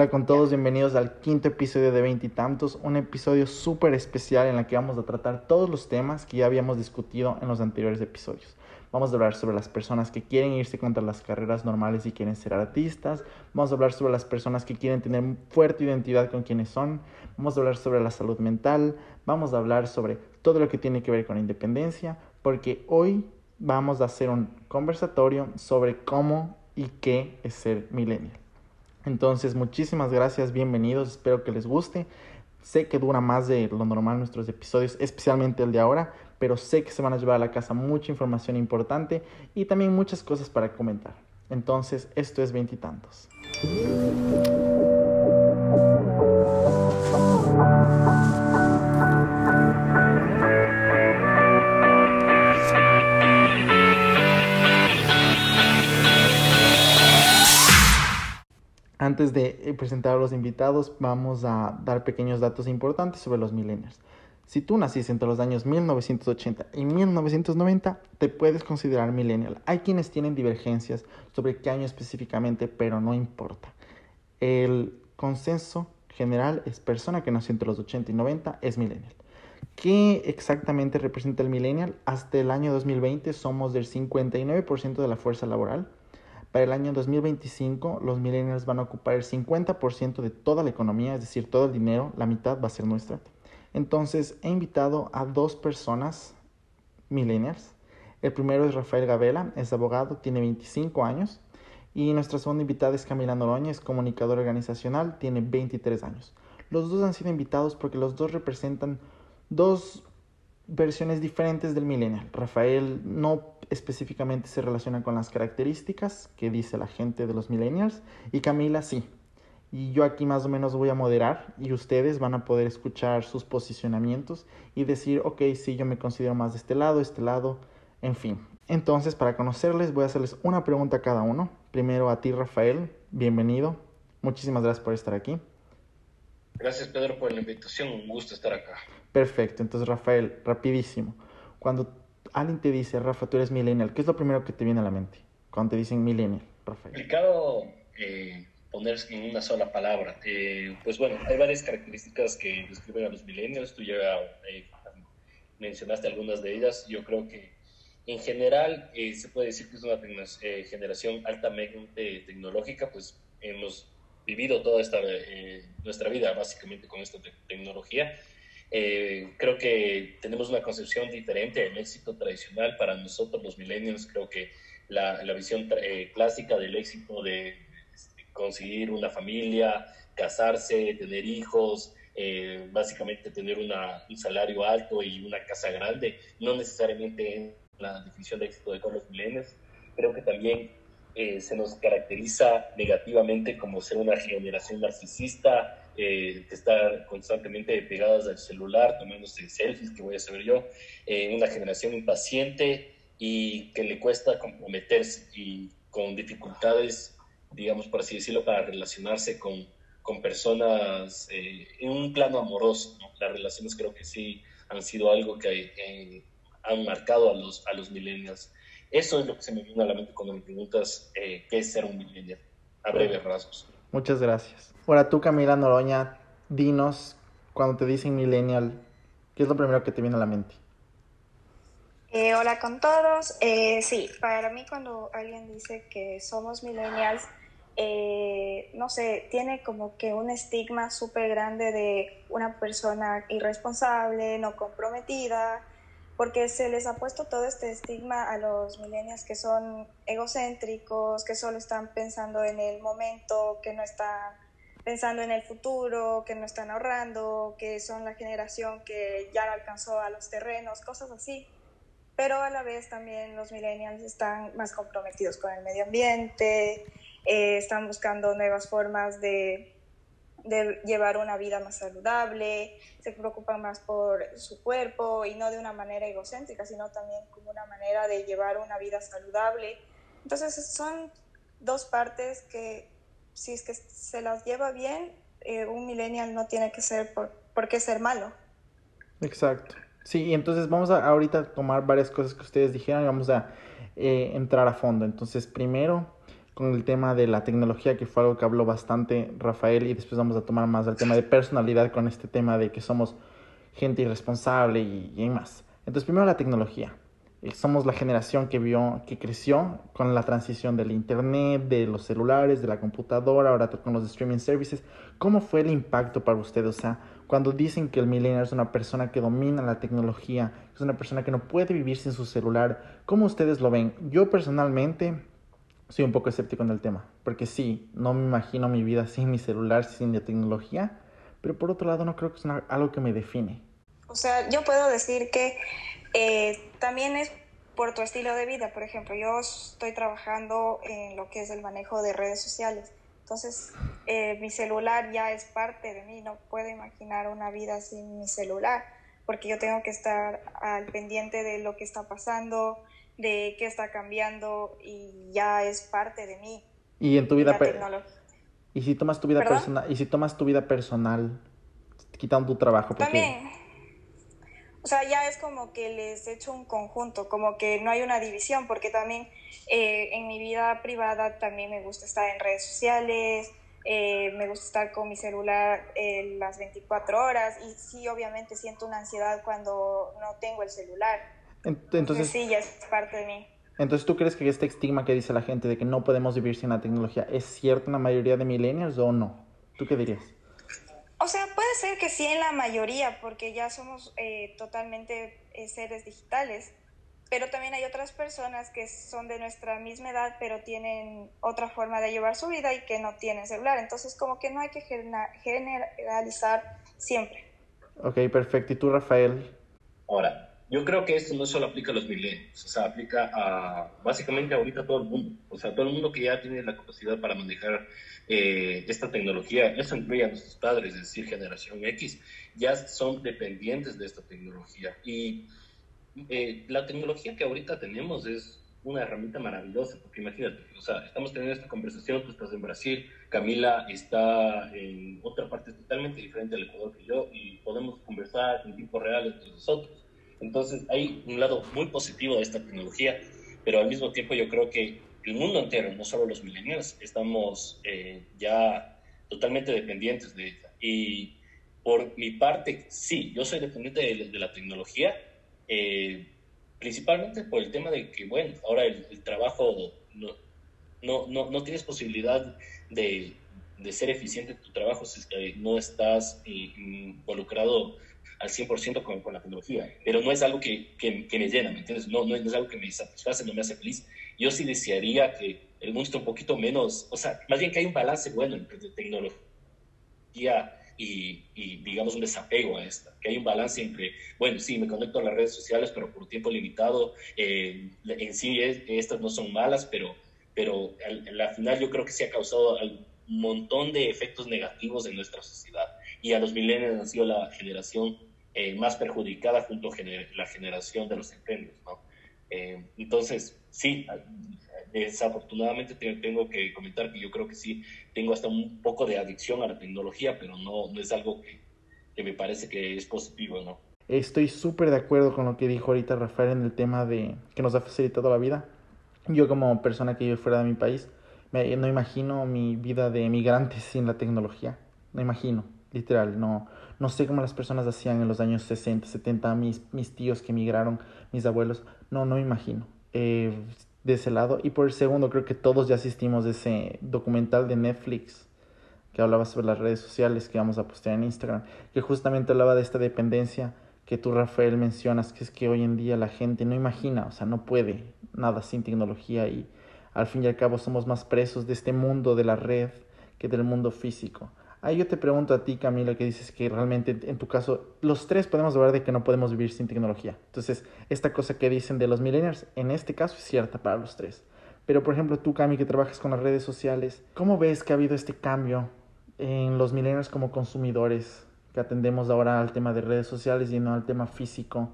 Hola con todos, bienvenidos al quinto episodio de Veintitantos, un episodio súper especial en el que vamos a tratar todos los temas que ya habíamos discutido en los anteriores episodios. Vamos a hablar sobre las personas que quieren irse contra las carreras normales y quieren ser artistas. Vamos a hablar sobre las personas que quieren tener fuerte identidad con quienes son. Vamos a hablar sobre la salud mental. Vamos a hablar sobre todo lo que tiene que ver con la independencia, porque hoy vamos a hacer un conversatorio sobre cómo y qué es ser millennial. Entonces, muchísimas gracias, bienvenidos, espero que les guste. Sé que dura más de lo normal nuestros episodios, especialmente el de ahora, pero sé que se van a llevar a la casa mucha información importante y también muchas cosas para comentar. Entonces, esto es veintitantos. Antes de eh, presentar a los invitados, vamos a dar pequeños datos importantes sobre los millennials. Si tú naciste entre los años 1980 y 1990, te puedes considerar millennial. Hay quienes tienen divergencias sobre qué año específicamente, pero no importa. El consenso general es persona que nació entre los 80 y 90 es millennial. ¿Qué exactamente representa el millennial? Hasta el año 2020 somos del 59% de la fuerza laboral para el año 2025, los millennials van a ocupar el 50% de toda la economía, es decir, todo el dinero, la mitad va a ser nuestra. Entonces, he invitado a dos personas millennials. El primero es Rafael Gabela, es abogado, tiene 25 años. Y nuestra segunda invitada es Camila Noroña, es comunicadora organizacional, tiene 23 años. Los dos han sido invitados porque los dos representan dos versiones diferentes del millennial. Rafael no específicamente se relaciona con las características que dice la gente de los millennials y Camila sí. Y yo aquí más o menos voy a moderar y ustedes van a poder escuchar sus posicionamientos y decir, ok, sí, yo me considero más de este lado, este lado, en fin. Entonces, para conocerles, voy a hacerles una pregunta a cada uno. Primero a ti, Rafael, bienvenido. Muchísimas gracias por estar aquí. Gracias, Pedro, por la invitación. Un gusto estar acá. Perfecto. Entonces, Rafael, rapidísimo. Cuando alguien te dice, Rafa, tú eres millennial, ¿qué es lo primero que te viene a la mente? Cuando te dicen millennial, Rafael. Complicado eh, ponerse en una sola palabra. Eh, pues bueno, hay varias características que describen a los millennials. Tú ya eh, mencionaste algunas de ellas. Yo creo que en general se puede decir que es una generación altamente tecnológica, pues hemos vivido toda esta, nuestra vida básicamente con esta tecnología eh, creo que tenemos una concepción diferente del éxito tradicional para nosotros los millennials. Creo que la, visión eh, clásica del éxito de conseguir una familia, casarse, tener hijos, eh, básicamente tener una, un salario alto y una casa grande, no necesariamente en la definición de éxito de todos los millennials. Creo que también se nos caracteriza negativamente como ser una generación narcisista, eh, que están constantemente pegadas al celular, tomándose selfies, que voy a saber yo, eh, una generación impaciente y que le cuesta comprometerse y con dificultades, digamos por así decirlo, para relacionarse con, con personas eh, en un plano amoroso. Las relaciones creo que sí han sido algo que eh, han marcado a los, a los millennials. Eso es lo que se me viene a la mente cuando me preguntas qué es ser un millennial, a breves rasgos. Muchas gracias. Ahora tú, Camila Noroña, dinos, cuando te dicen millennial, ¿qué es lo primero que te viene a la mente? Eh, hola con todos. Eh, sí, para mí cuando alguien dice que somos millennials, eh, no sé, tiene como que un estigma súper grande de una persona irresponsable, no comprometida, porque se les ha puesto todo este estigma a los millennials que son egocéntricos, que solo están pensando en el momento, que no están pensando en el futuro, que no están ahorrando, que son la generación que ya alcanzó a los terrenos, cosas así. Pero a la vez también los millennials están más comprometidos con el medio ambiente, eh, están buscando nuevas formas de de llevar una vida más saludable, se preocupan más por su cuerpo y no de una manera egocéntrica, sino también como una manera de llevar una vida saludable. Entonces son dos partes que si es que se las lleva bien, eh, un millennial no tiene que ser por, por qué ser malo. Exacto. Sí, entonces vamos a ahorita tomar varias cosas que ustedes dijeron y vamos a eh, entrar a fondo. Entonces, primero, con el tema de la tecnología, que fue algo que habló bastante Rafael, y después vamos a tomar más el tema de personalidad con este tema de que somos gente irresponsable y, y más. Entonces, primero la tecnología. Eh, somos la generación que vio, que creció con la transición del internet, de los celulares, de la computadora, ahora con los streaming services. ¿Cómo fue el impacto para usted? O sea, cuando dicen que el millennial es una persona que domina la tecnología, es una persona que no puede vivir sin su celular, ¿cómo ustedes lo ven? Yo personalmente soy un poco escéptico en el tema, porque sí, no me imagino mi vida sin mi celular, sin la tecnología, pero por otro lado no creo que es algo que me define. O sea, yo puedo decir que eh, también es por tu estilo de vida. Por ejemplo, yo estoy trabajando en lo que es el manejo de redes sociales. Entonces, eh, mi celular ya es parte de mí. No puedo imaginar una vida sin mi celular, porque yo tengo que estar al pendiente de lo que está pasando, de qué está cambiando y ya es parte de mí. Y en tu vida y si tomas tu vida personal y si tomas tu vida personal quitando tu trabajo también o sea, ya es como que les he hecho un conjunto, como que no hay una división, porque también eh, en mi vida privada también me gusta estar en redes sociales, eh, me gusta estar con mi celular eh, las 24 horas y sí, obviamente siento una ansiedad cuando no tengo el celular. Entonces, sí, ya es parte de mí. Entonces, ¿tú crees que este estigma que dice la gente de que no podemos vivir sin la tecnología es cierto en la mayoría de millennials o no? ¿Tú qué dirías? O sea, puede ser que sí en la mayoría, porque ya somos eh, totalmente eh, seres digitales, pero también hay otras personas que son de nuestra misma edad, pero tienen otra forma de llevar su vida y que no tienen celular. Entonces, como que no hay que generalizar siempre. Ok, perfecto. ¿Y tú, Rafael? Ahora, yo creo que esto no solo aplica a los milenios, o sea, aplica a básicamente ahorita a todo el mundo. O sea, todo el mundo que ya tiene la capacidad para manejar eh, esta tecnología, eso incluye a nuestros padres, es decir, generación X, ya son dependientes de esta tecnología. Y eh, la tecnología que ahorita tenemos es una herramienta maravillosa, porque imagínate, o sea, estamos teniendo esta conversación, tú estás en Brasil, Camila está en otra parte totalmente diferente al Ecuador que yo, y podemos conversar en tiempo real entre nosotros. Entonces, hay un lado muy positivo de esta tecnología, pero al mismo tiempo yo creo que el mundo entero, no solo los millennials, estamos eh, ya totalmente dependientes de ella. Y por mi parte, sí, yo soy dependiente de, la tecnología, eh, principalmente por el tema de que, bueno, ahora el, trabajo, no, no, no, no, tienes posibilidad de, de, ser eficiente en tu trabajo si no estás eh, involucrado al 100% con, con, la tecnología, pero no es algo que, que, me llena, ¿me entiendes? No, no es algo que me satisface, no me hace feliz yo sí desearía que el mundo esté un poquito menos, o sea, más bien que hay un balance bueno entre tecnología y, y, digamos, un desapego a esta, que hay un balance entre, bueno, sí, me conecto a las redes sociales, pero por tiempo limitado, eh, en sí estas no son malas, pero, pero al, al, final yo creo que sí ha causado un montón de efectos negativos en nuestra sociedad. Y a los millennials han sido la generación eh, más perjudicada junto a la generación de los centenarios, ¿no? Eh, entonces, sí, desafortunadamente tengo que comentar que yo creo que sí, tengo hasta un poco de adicción a la tecnología, pero no, no es algo que, que me parece que es positivo, ¿no? Estoy súper de acuerdo con lo que dijo ahorita Rafael en el tema de que nos ha facilitado la vida. Yo como persona que vive fuera de mi país, me, no imagino mi vida de emigrante sin la tecnología. No imagino, literal, no, no sé cómo las personas hacían en los años 60, 70, mis, mis tíos que emigraron, mis abuelos, no, no me imagino. Eh, de ese lado. Y por el segundo, creo que todos ya asistimos a ese documental de Netflix que hablaba sobre las redes sociales que vamos a postear en Instagram, que justamente hablaba de esta dependencia que tú, Rafael, mencionas, que es que hoy en día la gente no imagina, o sea, no puede nada sin tecnología y al fin y al cabo somos más presos de este mundo de la red que del mundo físico. Ahí yo te pregunto a ti, Camila, que dices que realmente en tu caso, los tres podemos hablar de que no podemos vivir sin tecnología. Entonces, esta cosa que dicen de los millennials, en este caso es cierta para los tres. Pero, por ejemplo, tú, Cami, que trabajas con las redes sociales, ¿cómo ves que ha habido este cambio en los millennials como consumidores que atendemos ahora al tema de redes sociales y no al tema físico?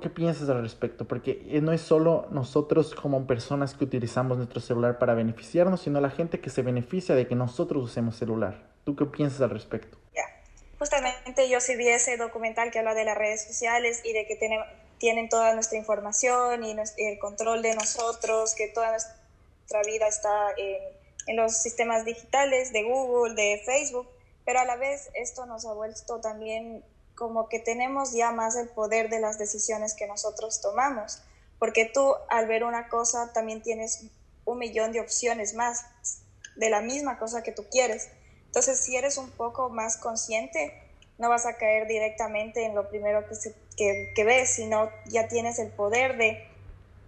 ¿Qué piensas al respecto? Porque eh, no es solo nosotros como personas que utilizamos nuestro celular para beneficiarnos, sino la gente que se beneficia de que nosotros usemos celular. ¿Tú qué piensas al respecto? Justamente yo sí vi ese documental que habla de las redes sociales y de que tienen, toda nuestra información y, el control de nosotros, que toda nuestra vida está en los sistemas digitales de Google, de Facebook, pero a la vez esto nos ha vuelto también como que tenemos ya más el poder de las decisiones que nosotros tomamos, porque tú al ver una cosa también tienes un millón de opciones más de la misma cosa que tú quieres. Entonces, si eres un poco más consciente, no vas a caer directamente en lo primero que, que, ves, sino ya tienes el poder de,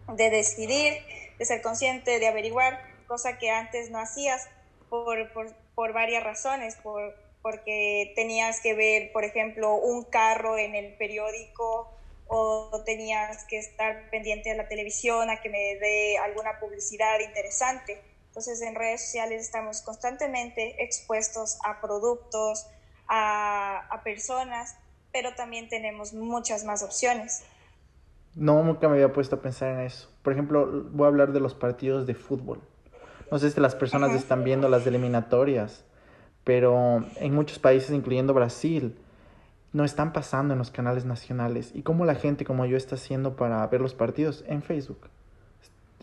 de decidir, de ser consciente, de averiguar, cosa que antes no hacías por, por, por varias razones, por, porque tenías que ver, por ejemplo, un carro en el periódico o tenías que estar pendiente de la televisión a que me dé alguna publicidad interesante. Entonces en redes sociales estamos constantemente expuestos a productos, a, a personas, pero también tenemos muchas más opciones. No, nunca me había puesto a pensar en eso. Por ejemplo, voy a hablar de los partidos de fútbol. No sé si las personas están viendo las eliminatorias, pero en muchos países, incluyendo Brasil, no están pasando en los canales nacionales. ¿Y cómo la gente como yo está haciendo para ver los partidos? En Facebook.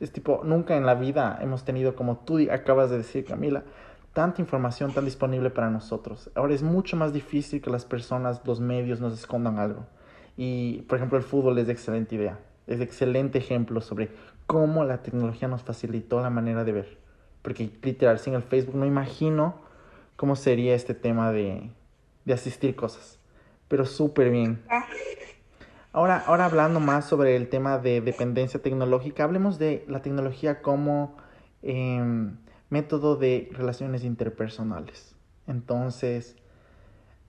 Es tipo, nunca en la vida hemos tenido, como tú acabas de decir, Camila, tanta información tan disponible para nosotros. Ahora es mucho más difícil que las personas, los medios nos escondan algo. Y, por ejemplo, el fútbol es de excelente idea. Es excelente ejemplo sobre cómo la tecnología nos facilitó la manera de ver. Porque, literal, sin el Facebook no imagino cómo sería este tema de, de asistir cosas. Pero súper bien. Ah. Ahora, ahora hablando más sobre el tema de dependencia tecnológica, hablemos de la tecnología como em, método de relaciones interpersonales. Entonces,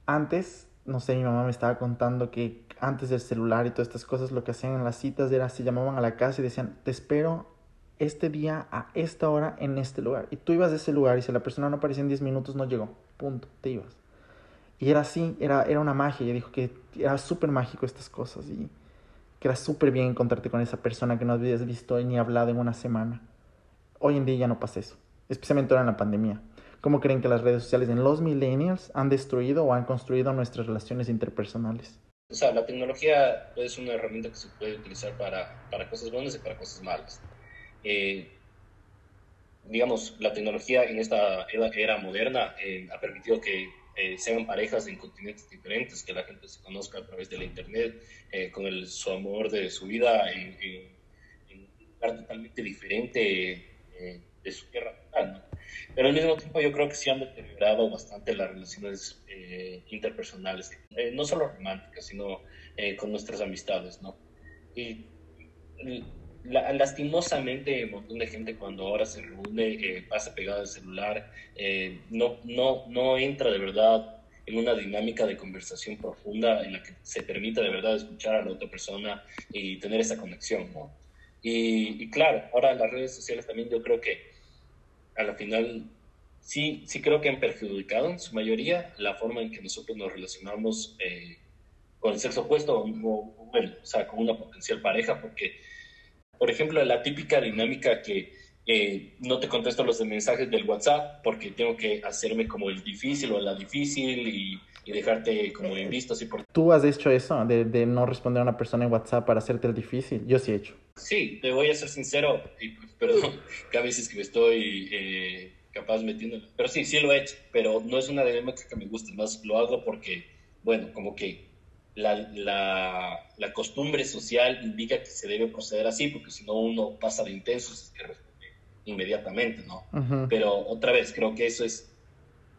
antes, no sé, mi mamá me estaba contando que antes del celular y todas estas cosas, lo que hacían en las citas era, se llamaban a la casa y decían, te espero este día a esta hora en este lugar. Y tú ibas a ese lugar y si la persona no aparecía en 10 minutos, no llegó. Punto, te ibas. Y era así, era, era una magia. Ella dijo que era súper mágico estas cosas y que era súper bien encontrarte con esa persona que no habías visto ni hablado en una semana. Hoy en día ya no pasa eso, especialmente ahora en la pandemia. ¿Cómo creen que las redes sociales en los millennials han destruido o han construido nuestras relaciones interpersonales? O sea, la tecnología es una herramienta que se puede utilizar para, para cosas buenas y para cosas malas. Eh, digamos, la tecnología en esta era, moderna eh, ha permitido que eh, sean parejas en continentes diferentes, que la gente se conozca a través de la internet, eh, con el, su amor de su vida en, un lugar totalmente diferente eh, de su tierra natal. Pero al mismo tiempo yo creo que sí han deteriorado bastante las relaciones interpersonales, no solo románticas, sino con nuestras amistades. ¿no? Y lastimosamente un montón de gente cuando ahora se reúne eh, pasa pegado al celular, eh, no, no, no entra de verdad en una dinámica de conversación profunda en la que se permita de verdad escuchar a la otra persona y tener esa conexión. Y, claro, ahora las redes sociales también yo creo que a la final sí, sí creo que han perjudicado en su mayoría la forma en que nosotros nos relacionamos eh, con el sexo opuesto o, bueno, o sea, con una potencial pareja, porque por ejemplo, la típica dinámica que eh, no te contesto los mensajes del WhatsApp porque tengo que hacerme como el difícil o la difícil y, dejarte como en visto. Así por... ¿Tú has hecho eso de, de, no responder a una persona en WhatsApp para hacerte el difícil? Yo sí he hecho. Sí, te voy a ser sincero, y, perdón, que a veces que me estoy eh, capaz metiendo, pero sí, sí lo he hecho, pero no es una dinámica que me guste, más lo hago porque, bueno, como que la, la, la, costumbre social indica que se debe proceder así, porque si no uno pasa de intenso, es que responde inmediatamente, ¿no? Pero otra vez, creo que eso es,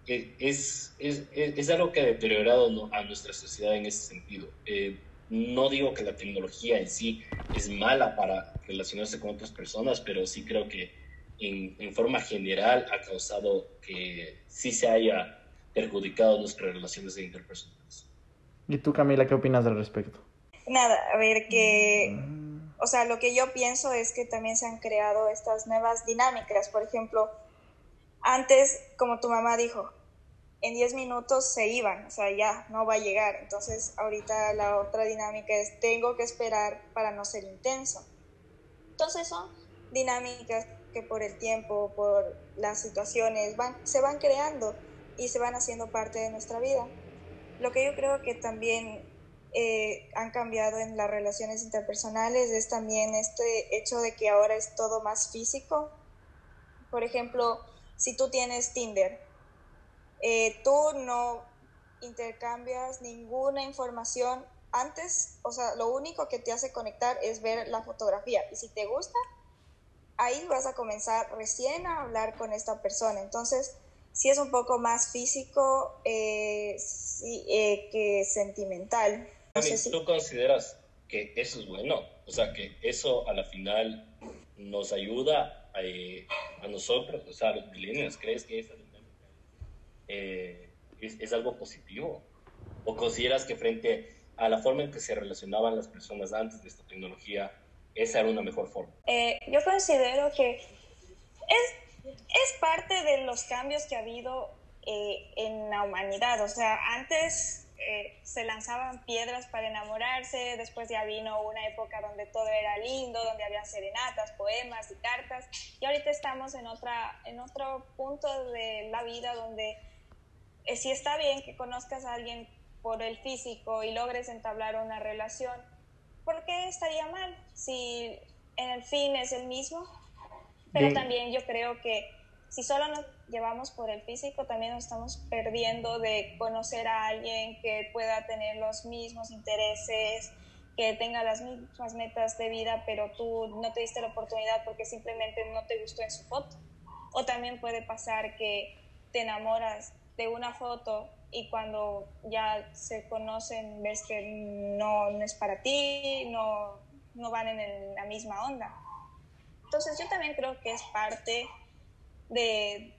es, es, es, algo que ha deteriorado a nuestra sociedad en ese sentido. Eh, no digo que la tecnología en sí es mala para relacionarse con otras personas, pero sí creo que en, en forma general ha causado que sí se haya perjudicado nuestras relaciones interpersonales. ¿Y tú, Camila, qué opinas al respecto? Nada, a ver, que, o sea, lo que yo pienso es que también se han creado estas nuevas dinámicas. Por ejemplo, antes, como tu mamá dijo, en 10 minutos se iban, o sea, ya no va a llegar. Entonces, ahorita la otra dinámica es, tengo que esperar para no ser intenso. Entonces, son dinámicas que por el tiempo, por las situaciones, van, se van creando y se van haciendo parte de nuestra vida. Lo que yo creo que también eh, han cambiado en las relaciones interpersonales es también este hecho de que ahora es todo más físico. Por ejemplo, si tú tienes Tinder, eh, tú no intercambias ninguna información antes, o sea, lo único que te hace conectar es ver la fotografía. Y si te gusta, ahí vas a comenzar recién a hablar con esta persona. Entonces, sí es un poco más físico eh, eh, que sentimental. ¿Tú consideras que eso es bueno? O sea, que eso a la final nos ayuda a, eh, nosotros, o sea, a los millennials. ¿Crees que es, es algo positivo? ¿O consideras que frente a la forma en que se relacionaban las personas antes de esta tecnología, esa era una mejor forma? yo considero que es es parte de los cambios que ha habido eh, en la humanidad. O sea, antes eh, se lanzaban piedras para enamorarse, después ya vino una época donde todo era lindo, donde había serenatas, poemas y cartas, y ahorita estamos en, otra, en otro punto de la vida donde eh, si está bien que conozcas a alguien por el físico y logres entablar una relación, ¿por qué estaría mal si en el fin es el mismo? Pero también yo creo que si solo nos llevamos por el físico, también nos estamos perdiendo de conocer a alguien que pueda tener los mismos intereses, que tenga las mismas metas de vida, pero tú no te diste la oportunidad porque simplemente no te gustó en su foto. O también puede pasar que te enamoras de una foto y cuando ya se conocen ves que no, no es para ti, no, no van en la misma onda. Entonces yo también creo que es parte de,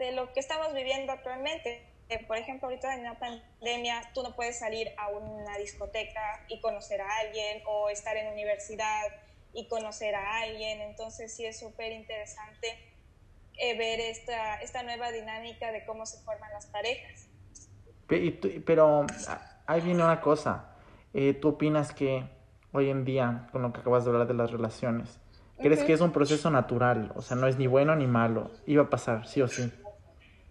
de lo que estamos viviendo actualmente. Por ejemplo, ahorita en la pandemia tú no puedes salir a una discoteca y conocer a alguien o estar en universidad y conocer a alguien. Entonces sí es súper interesante eh, ver esta, esta nueva dinámica de cómo se forman las parejas. Pero ahí viene una cosa. Eh, ¿Tú opinas que hoy en día, con lo que acabas de hablar de las relaciones, ¿Crees que es un proceso natural? O sea, no es ni bueno ni malo. Iba a pasar, sí o sí.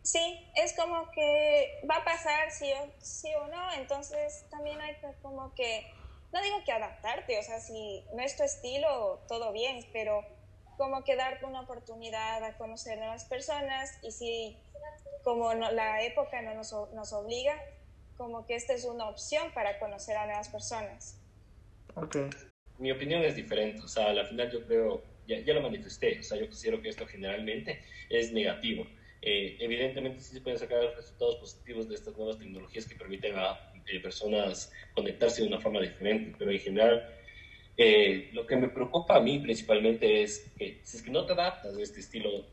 Sí, es como que va a pasar sí o, sí o no. Entonces también hay que como que, no digo que adaptarte, o sea, si no es tu estilo, todo bien, pero como que darte una oportunidad a conocer nuevas personas y si como la época no nos, nos obliga, como que esta es una opción para conocer a nuevas personas. Ok mi opinión es diferente. O sea, al final yo creo, ya, ya, lo manifesté, o sea, yo considero que esto generalmente es negativo. Eh, evidentemente sí se pueden sacar resultados positivos de estas nuevas tecnologías que permiten a eh, personas conectarse de una forma diferente, pero en general eh, lo que me preocupa a mí principalmente es que si es que no te adaptas a este estilo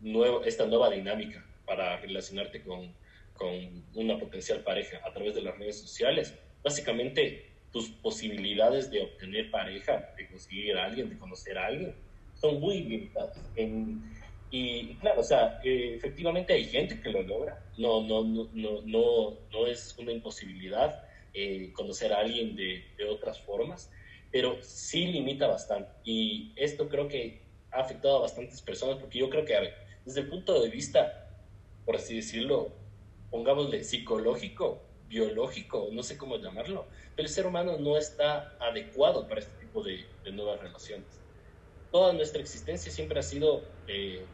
nuevo, esta nueva dinámica para relacionarte con, con una potencial pareja a través de las redes sociales, básicamente tus posibilidades de obtener pareja, de conseguir a alguien, de conocer a alguien, son muy limitadas. y claro, o sea, eh, efectivamente hay gente que lo logra. No, no, no, no, no, no es una imposibilidad eh, conocer a alguien de, de, otras formas, pero sí limita bastante. Y esto creo que ha afectado a bastantes personas, porque yo creo que, a ver, desde el punto de vista, por así decirlo, pongámosle psicológico, biológico, no sé cómo llamarlo, pero el ser humano no está adecuado para este tipo de, nuevas relaciones. Toda nuestra existencia siempre ha sido, eh,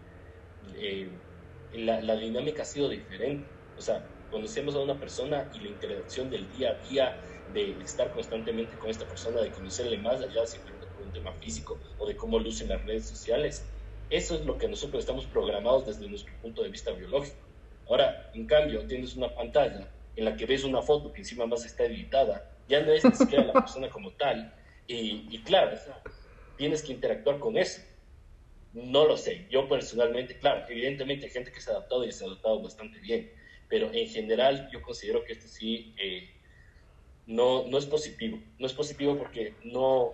eh, la, la, dinámica ha sido diferente. O sea, conocemos a una persona y la interacción del día a día, de estar constantemente con esta persona, de conocerle más allá simplemente por un tema físico o de cómo lucen las redes sociales, eso es lo que nosotros estamos programados desde nuestro punto de vista biológico. Ahora, en cambio, tienes una pantalla en la que ves una foto que encima más está editada, ya no es ni siquiera la persona como tal. Y, claro, tienes que interactuar con eso. No lo sé. Yo personalmente, claro, evidentemente hay gente que se ha adaptado y se ha adaptado bastante bien, pero en general yo considero que esto sí eh, no, no es positivo. No es positivo porque no,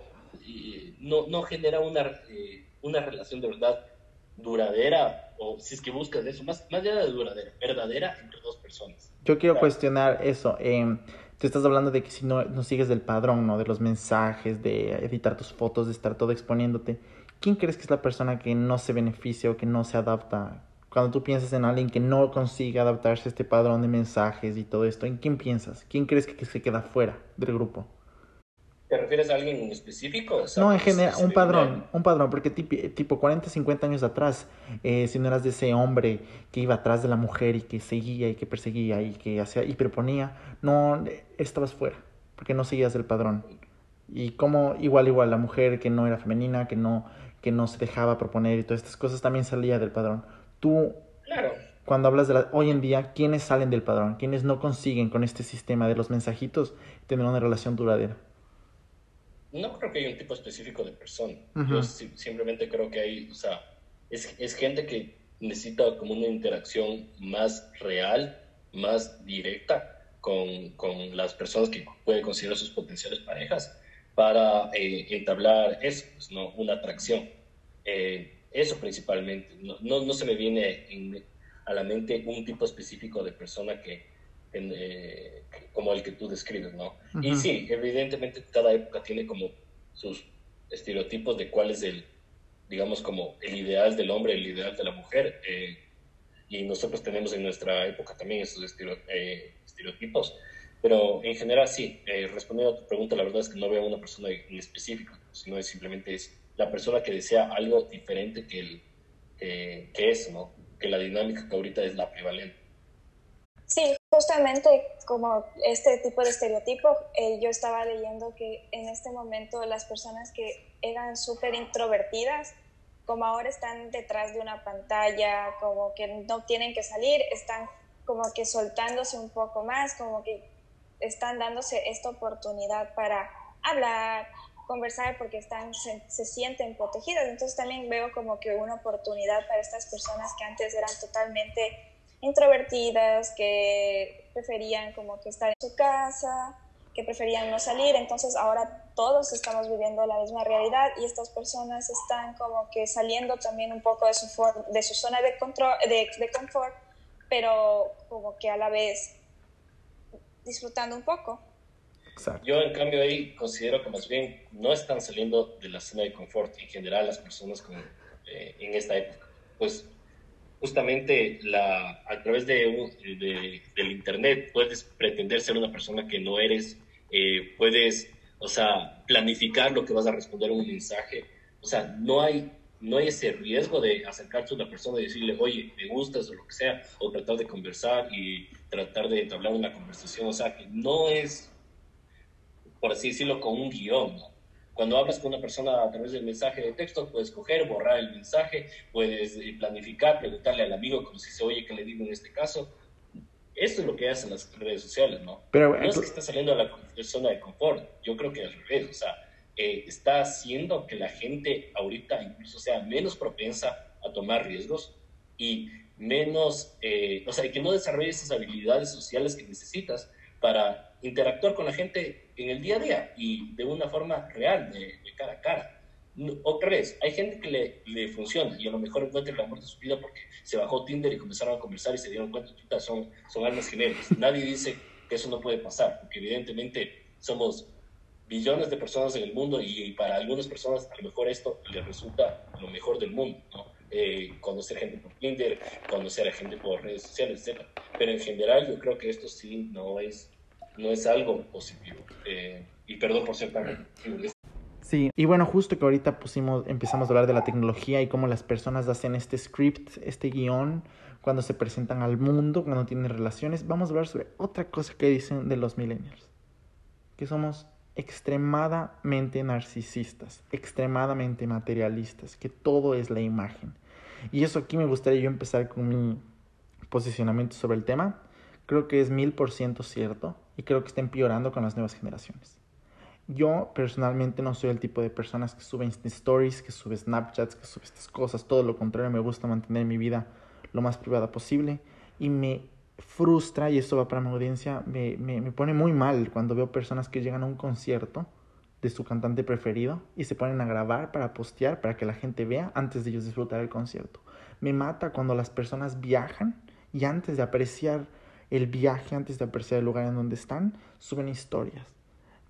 no, no, genera una, eh, una relación de verdad duradera, o si es que buscas eso, más, más allá de duradera, verdadera entre dos personas. Yo quiero cuestionar eso. Eh, te estás hablando de que si no, no sigues del padrón, ¿no? De los mensajes, de editar tus fotos, de estar todo exponiéndote. ¿Quién crees que es la persona que no se beneficia o que no se adapta? Cuando tú piensas en alguien que no consigue adaptarse a este padrón de mensajes y todo esto, ¿en quién piensas? ¿Quién crees que, se queda fuera del grupo? ¿Te refieres a alguien en específico? no, en general, un padrón, un padrón, porque tipo, 40, 50 años atrás, eh, si no eras de ese hombre que iba atrás de la mujer y que seguía y que perseguía y que hacía y proponía, no estabas fuera, porque no seguías el padrón. Y como igual, igual, la mujer que no era femenina, que no, que no se dejaba proponer y todas estas cosas también salía del padrón. Tú, claro. cuando hablas de la, hoy en día, ¿quiénes salen del padrón? ¿Quiénes no consiguen con este sistema de los mensajitos tener una relación duradera? No creo que haya un tipo específico de persona. Yo simplemente creo que hay, o sea, es, es, gente que necesita como una interacción más real, más directa con, con las personas que puede considerar sus potenciales parejas para eh, entablar eso, pues, ¿no? una atracción. Eh, eso principalmente. No, no, no, se me viene a la mente un tipo específico de persona que, eh, como el que tú describes, ¿no? Y sí, evidentemente cada época tiene como sus estereotipos de cuál es el, digamos, como el ideal del hombre, el ideal de la mujer. Eh, y nosotros tenemos en nuestra época también esos eh, estereotipos. Pero en general sí, respondiendo a tu pregunta, la verdad es que no veo a una persona en específico, sino es simplemente es la persona que desea algo diferente que, el, que eso, ¿no? Que la dinámica que ahorita es la prevalente. Sí, justamente como este tipo de estereotipo, eh, yo estaba leyendo que en este momento las personas que eran súper introvertidas, como ahora están detrás de una pantalla, como que no tienen que salir, están como que soltándose un poco más, como que están dándose esta oportunidad para hablar, conversar porque están, se, se, sienten protegidas. Entonces también veo como que una oportunidad para estas personas que antes eran totalmente introvertidas, que preferían como que estar en su casa, que preferían no salir, entonces ahora todos estamos viviendo la misma realidad y estas personas están como que saliendo también un poco de su, de su zona de, control, de, de confort, pero como que a la vez disfrutando un poco. Yo en cambio ahí considero que más bien no están saliendo de la zona de confort en general las personas con, eh, en esta época. Pues justamente la, a través de, del Internet puedes pretender ser una persona que no eres, eh, puedes, o sea, planificar lo que vas a responder a un mensaje. O sea, no hay, no hay ese riesgo de acercarse a una persona y decirle, oye, me gustas o lo que sea, o tratar de conversar y tratar de entablar una conversación. O sea, que no es, por así decirlo, con un guion, ¿no? Cuando hablas con una persona a través del mensaje de texto, puedes coger, borrar el mensaje, puedes eh, planificar, preguntarle al amigo como si se oye que le digo en este caso. Esto es lo que hacen las redes sociales, ¿no? Pero, no es que está saliendo a la zona de confort, yo creo que al revés, o sea, eh, está haciendo que la gente ahorita incluso sea menos propensa a tomar riesgos y menos, eh, o sea, que no desarrolle esas habilidades sociales que necesitas para interactuar con la gente en el día a día y de una forma real, de, cara a cara. Otra vez, hay gente que le, le, funciona y a lo mejor encuentra el amor de su vida porque se bajó Tinder y comenzaron a conversar y se dieron cuenta que son, son almas gemelas. Nadie dice que eso no puede pasar, porque evidentemente somos billones de personas en el mundo y, para algunas personas a lo mejor esto les resulta lo mejor del mundo, ¿no? Eh, conocer gente por Tinder, conocer a gente por redes sociales, etc. Pero en general yo creo que esto sí no es no es algo positivo. Eh, y perdón por ser tan Sí, y bueno, justo que ahorita pusimos, empezamos a hablar de la tecnología y cómo las personas hacen este script, este guion, cuando se presentan al mundo, cuando tienen relaciones, vamos a hablar sobre otra cosa que dicen de los millennials, que somos extremadamente narcisistas, extremadamente materialistas, que todo es la imagen. Y eso aquí me gustaría yo empezar con mi posicionamiento sobre el tema. Creo que es mil por ciento cierto y creo que está empeorando con las nuevas generaciones. Yo personalmente no soy el tipo de personas que suben stories, que sube Snapchats, que sube estas cosas. Todo lo contrario, me gusta mantener mi vida lo más privada posible y me frustra, y esto va para mi audiencia, me, me, me pone muy mal cuando veo personas que llegan a un concierto de su cantante preferido y se ponen a grabar para postear, para que la gente vea antes de ellos disfrutar el concierto. Me mata cuando las personas viajan y antes de apreciar el viaje antes de apreciar el lugar en donde están, suben historias.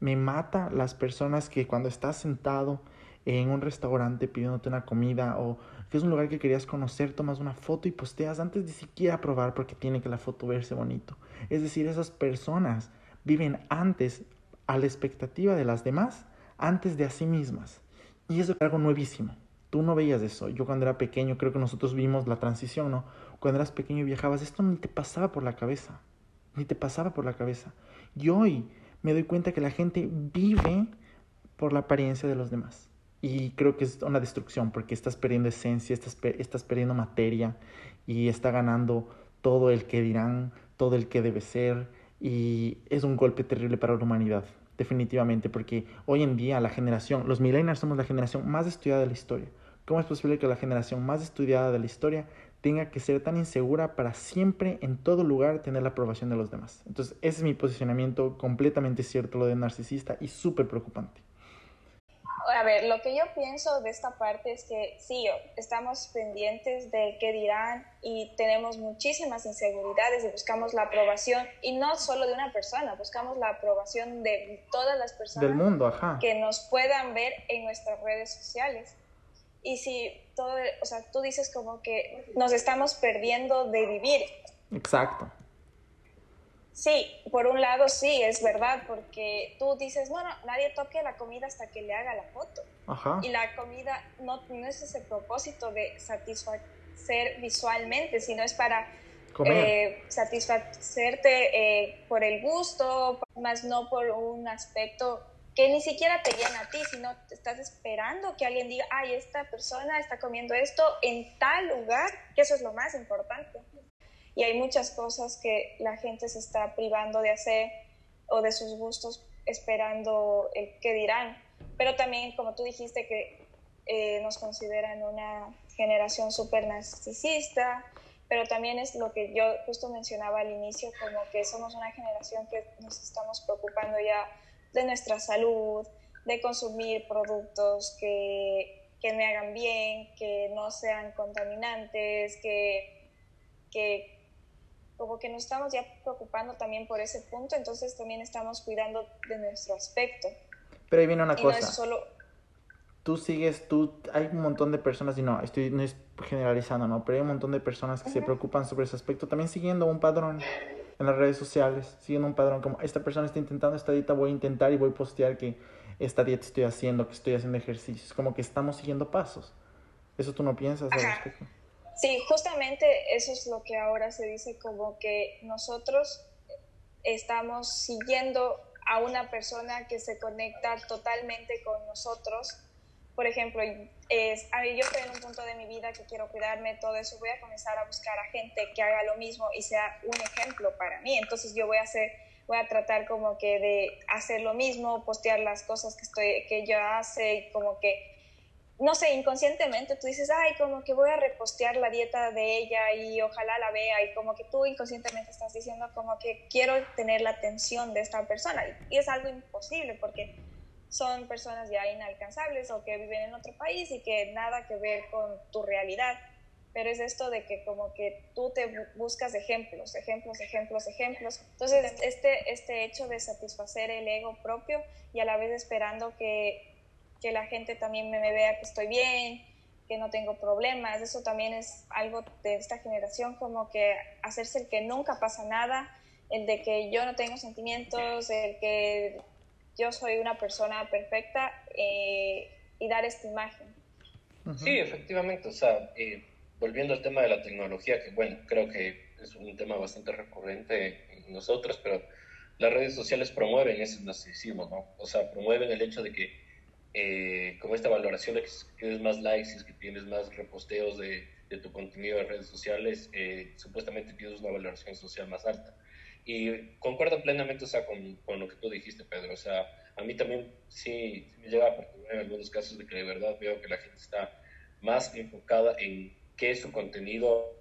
Me mata las personas que cuando estás sentado en un restaurante pidiéndote una comida o que es un lugar que querías conocer, tomas una foto y posteas antes de siquiera probar porque tiene que la foto verse bonito. Es decir, esas personas viven antes a la expectativa de las demás antes de a sí mismas. Y eso es algo nuevísimo. Tú no veías eso. Yo cuando era pequeño, creo que nosotros vimos la transición, ¿no? Cuando eras pequeño y viajabas, esto ni te pasaba por la cabeza. Ni te pasaba por la cabeza. Y hoy me doy cuenta que la gente vive por la apariencia de los demás. Y creo que es una destrucción porque estás perdiendo esencia, estás, estás perdiendo materia y está ganando todo el que dirán, todo el que debe ser. Y es un golpe terrible para la humanidad, definitivamente, porque hoy en día la generación, los millennials somos la generación más estudiada de la historia. ¿Cómo es posible que la generación más estudiada de la historia tenga que ser tan insegura para siempre, en todo lugar, tener la aprobación de los demás? Entonces, ese es mi posicionamiento completamente cierto, lo de narcisista y súper preocupante. A ver, lo que yo pienso de esta parte es que sí, estamos pendientes de qué dirán y tenemos muchísimas inseguridades y buscamos la aprobación, y no solo de una persona, buscamos la aprobación de todas las personas del mundo, ajá. que nos puedan ver en nuestras redes sociales. Y si todo, o sea, tú dices como que nos estamos perdiendo de vivir. Exacto. Sí, por un lado sí, es verdad, porque tú dices, bueno, nadie toque la comida hasta que le haga la foto. Ajá. Y la comida no, no es ese propósito de satisfacer visualmente, sino es para eh, satisfacerte eh, por el gusto, más no por un aspecto que ni siquiera te llena a ti, sino estás esperando que alguien diga, ay, esta persona está comiendo esto en tal lugar, que eso es lo más importante. Y hay muchas cosas que la gente se está privando de hacer o de sus gustos esperando el que dirán. Pero también, como tú dijiste, que eh, nos consideran una generación súper narcisista, pero también es lo que yo justo mencionaba al inicio, como que somos una generación que nos estamos preocupando ya de nuestra salud, de consumir productos que, que me hagan bien, que no sean contaminantes, que, que como que nos estamos ya preocupando también por ese punto, entonces también estamos cuidando de nuestro aspecto. Pero ahí viene una cosa. No es solo... Tú sigues, tú, hay un montón de personas, y no, estoy, no estoy generalizando, ¿no? Pero hay un montón de personas que se preocupan sobre ese aspecto, también siguiendo un padrón en las redes sociales, siguiendo un padrón como esta persona está intentando esta dieta, voy a intentar y voy a postear que esta dieta estoy haciendo, que estoy haciendo ejercicios, como que estamos siguiendo pasos. ¿Eso tú no piensas al? Sí, justamente eso es lo que ahora se dice como que nosotros estamos siguiendo a una persona que se conecta totalmente con nosotros. Por ejemplo, es, a yo estoy en un punto de mi vida que quiero cuidarme, todo eso, voy a comenzar a buscar a gente que haga lo mismo y sea un ejemplo para mí. Entonces yo voy a hacer, voy a tratar como que de hacer lo mismo, postear las cosas que estoy, que yo hace, como que no sé, inconscientemente tú dices, ay, como que voy a repostear la dieta de ella y ojalá la vea y como que tú inconscientemente estás diciendo como que quiero tener la atención de esta persona y es algo imposible porque son personas ya inalcanzables o que viven en otro país y que nada que ver con tu realidad. Pero es esto de que como que tú te buscas ejemplos, ejemplos, ejemplos, ejemplos. Entonces, este, este hecho de satisfacer el ego propio y a la vez esperando que que la gente también me, vea que estoy bien, que no tengo problemas. Eso también es algo de esta generación, como que hacerse el que nunca pasa nada, el de que yo no tengo sentimientos, el que yo soy una persona perfecta eh, y dar esta imagen. Sí, efectivamente. O sea, eh, volviendo al tema de la tecnología, que bueno, creo que es un tema bastante recurrente en nosotros, pero las redes sociales promueven ese narcisismo, ¿no? O sea, promueven el hecho de que eh, como esta valoración de que tienes más likes y que tienes más reposteos de, de tu contenido en redes sociales, eh, supuestamente tienes una valoración social más alta. Y concuerdo plenamente o sea, con, con, lo que tú dijiste, Pedro. O sea, a mí también sí, me llega a perturbar en algunos casos de que de verdad veo que la gente está más enfocada en qué es su contenido,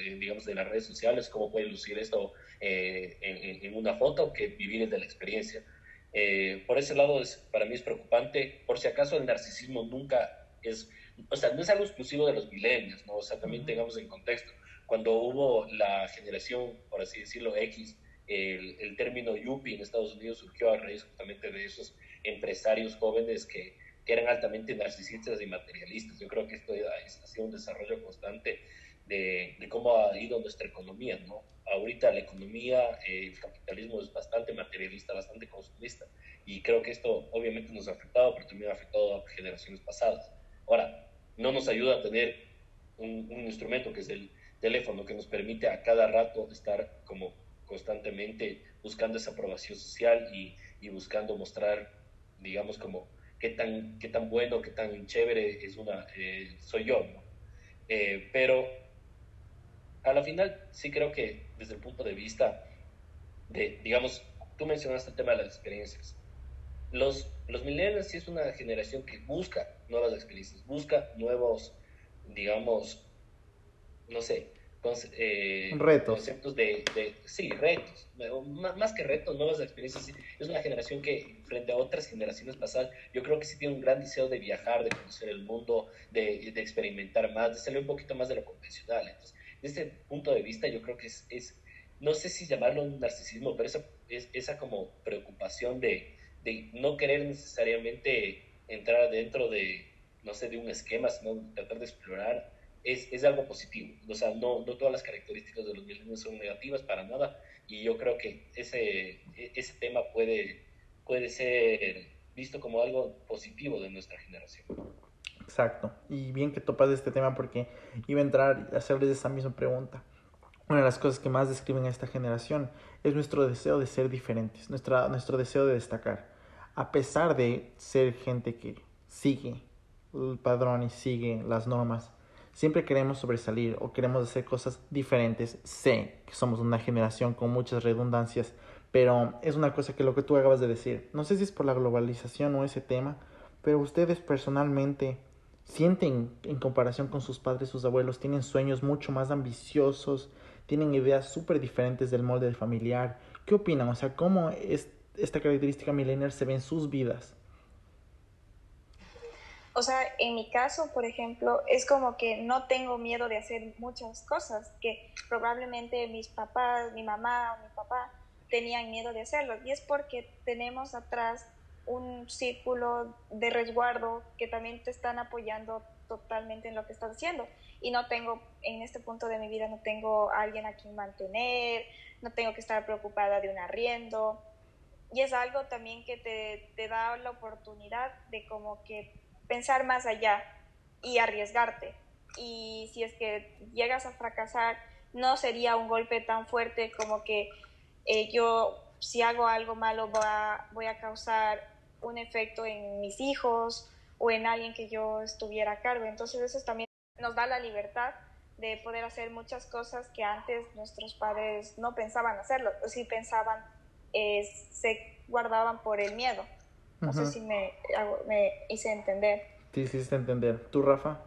eh, digamos, de las redes sociales, cómo puede lucir esto en, en, en, una foto, que vivir de la experiencia. Eh, por ese lado, es, para mí es preocupante. Por si acaso, el narcisismo nunca es, o sea, no es algo exclusivo de los milenios, ¿no? O sea, también tengamos en contexto. Cuando hubo la generación, por así decirlo, X, el, el término yuppie en Estados Unidos surgió a raíz justamente de esos empresarios jóvenes que, que eran altamente narcisistas y materialistas. Yo creo que esto ha, sido un desarrollo constante de, de, cómo ha ido nuestra economía, ¿no? Ahorita la economía, eh, el capitalismo es bastante materialista, bastante consumista. Y creo que esto obviamente nos ha afectado, pero también ha afectado a generaciones pasadas. Ahora, no nos ayuda a tener un, un instrumento que es el teléfono, que nos permite a cada rato estar como constantemente buscando esa aprobación social y, y buscando mostrar, digamos, como qué tan, qué tan bueno, qué tan chévere es una, eh, soy yo, ¿no? Eh, pero a la final sí creo que desde el punto de vista de, digamos, tú mencionaste el tema de las experiencias. Los, los millennials sí es una generación que busca nuevas experiencias, busca nuevos, digamos, no sé, eh, retos. conceptos de, de, sí, retos, más, que retos, nuevas experiencias. Es una generación que frente a otras generaciones pasadas, yo creo que sí tiene un gran deseo de viajar, de conocer el mundo, de, de experimentar más, de salir un poquito más de lo convencional. Entonces, desde ese punto de vista, yo creo que es, es no sé si llamarlo un narcisismo, pero esa, es, esa como preocupación de, de no querer necesariamente entrar dentro de, no sé, de un esquema, sino tratar de explorar es, es, algo positivo. O sea, no, no todas las características de los millennials son negativas para nada. Y yo creo que ese, ese tema puede, puede ser visto como algo positivo de nuestra generación. Exacto. Y bien que topas este tema porque iba a entrar y hacerles esa misma pregunta. Una de las cosas que más describen a esta generación es nuestro deseo de ser diferentes, nuestra, nuestro deseo de destacar. A pesar de ser gente que sigue el padrón y sigue las normas, Siempre queremos sobresalir o queremos hacer cosas diferentes. Sé que somos una generación con muchas redundancias, pero es una cosa que lo que tú acabas de decir. No sé si es por la globalización o ese tema, pero ustedes personalmente sienten en comparación con sus padres, sus abuelos, tienen sueños mucho más ambiciosos, tienen ideas súper diferentes del molde familiar. ¿Qué opinan? O sea, ¿cómo es, esta característica millennial se ve en sus vidas? O sea, en mi caso, por ejemplo, es como que no tengo miedo de hacer muchas cosas que probablemente mis papás, mi mamá o mi papá tenían miedo de hacerlo. Y es porque tenemos atrás un círculo de resguardo que también te están apoyando totalmente en lo que estás haciendo. Y no tengo, en este punto de mi vida, no tengo a alguien a quien mantener, no tengo que estar preocupada de un arriendo. Y es algo también que te, te da la oportunidad de como que pensar más allá y arriesgarte. Y si es que llegas a fracasar, no sería un golpe tan fuerte como que eh, yo, si hago algo malo, voy a, voy a causar un efecto en mis hijos o en alguien que yo estuviera a cargo. Entonces eso también nos da la libertad de poder hacer muchas cosas que antes nuestros padres no pensaban hacerlo, o si pensaban, eh, se guardaban por el miedo. No sé si me, me hice entender. Sí, hiciste entender. ¿Tú, Rafa?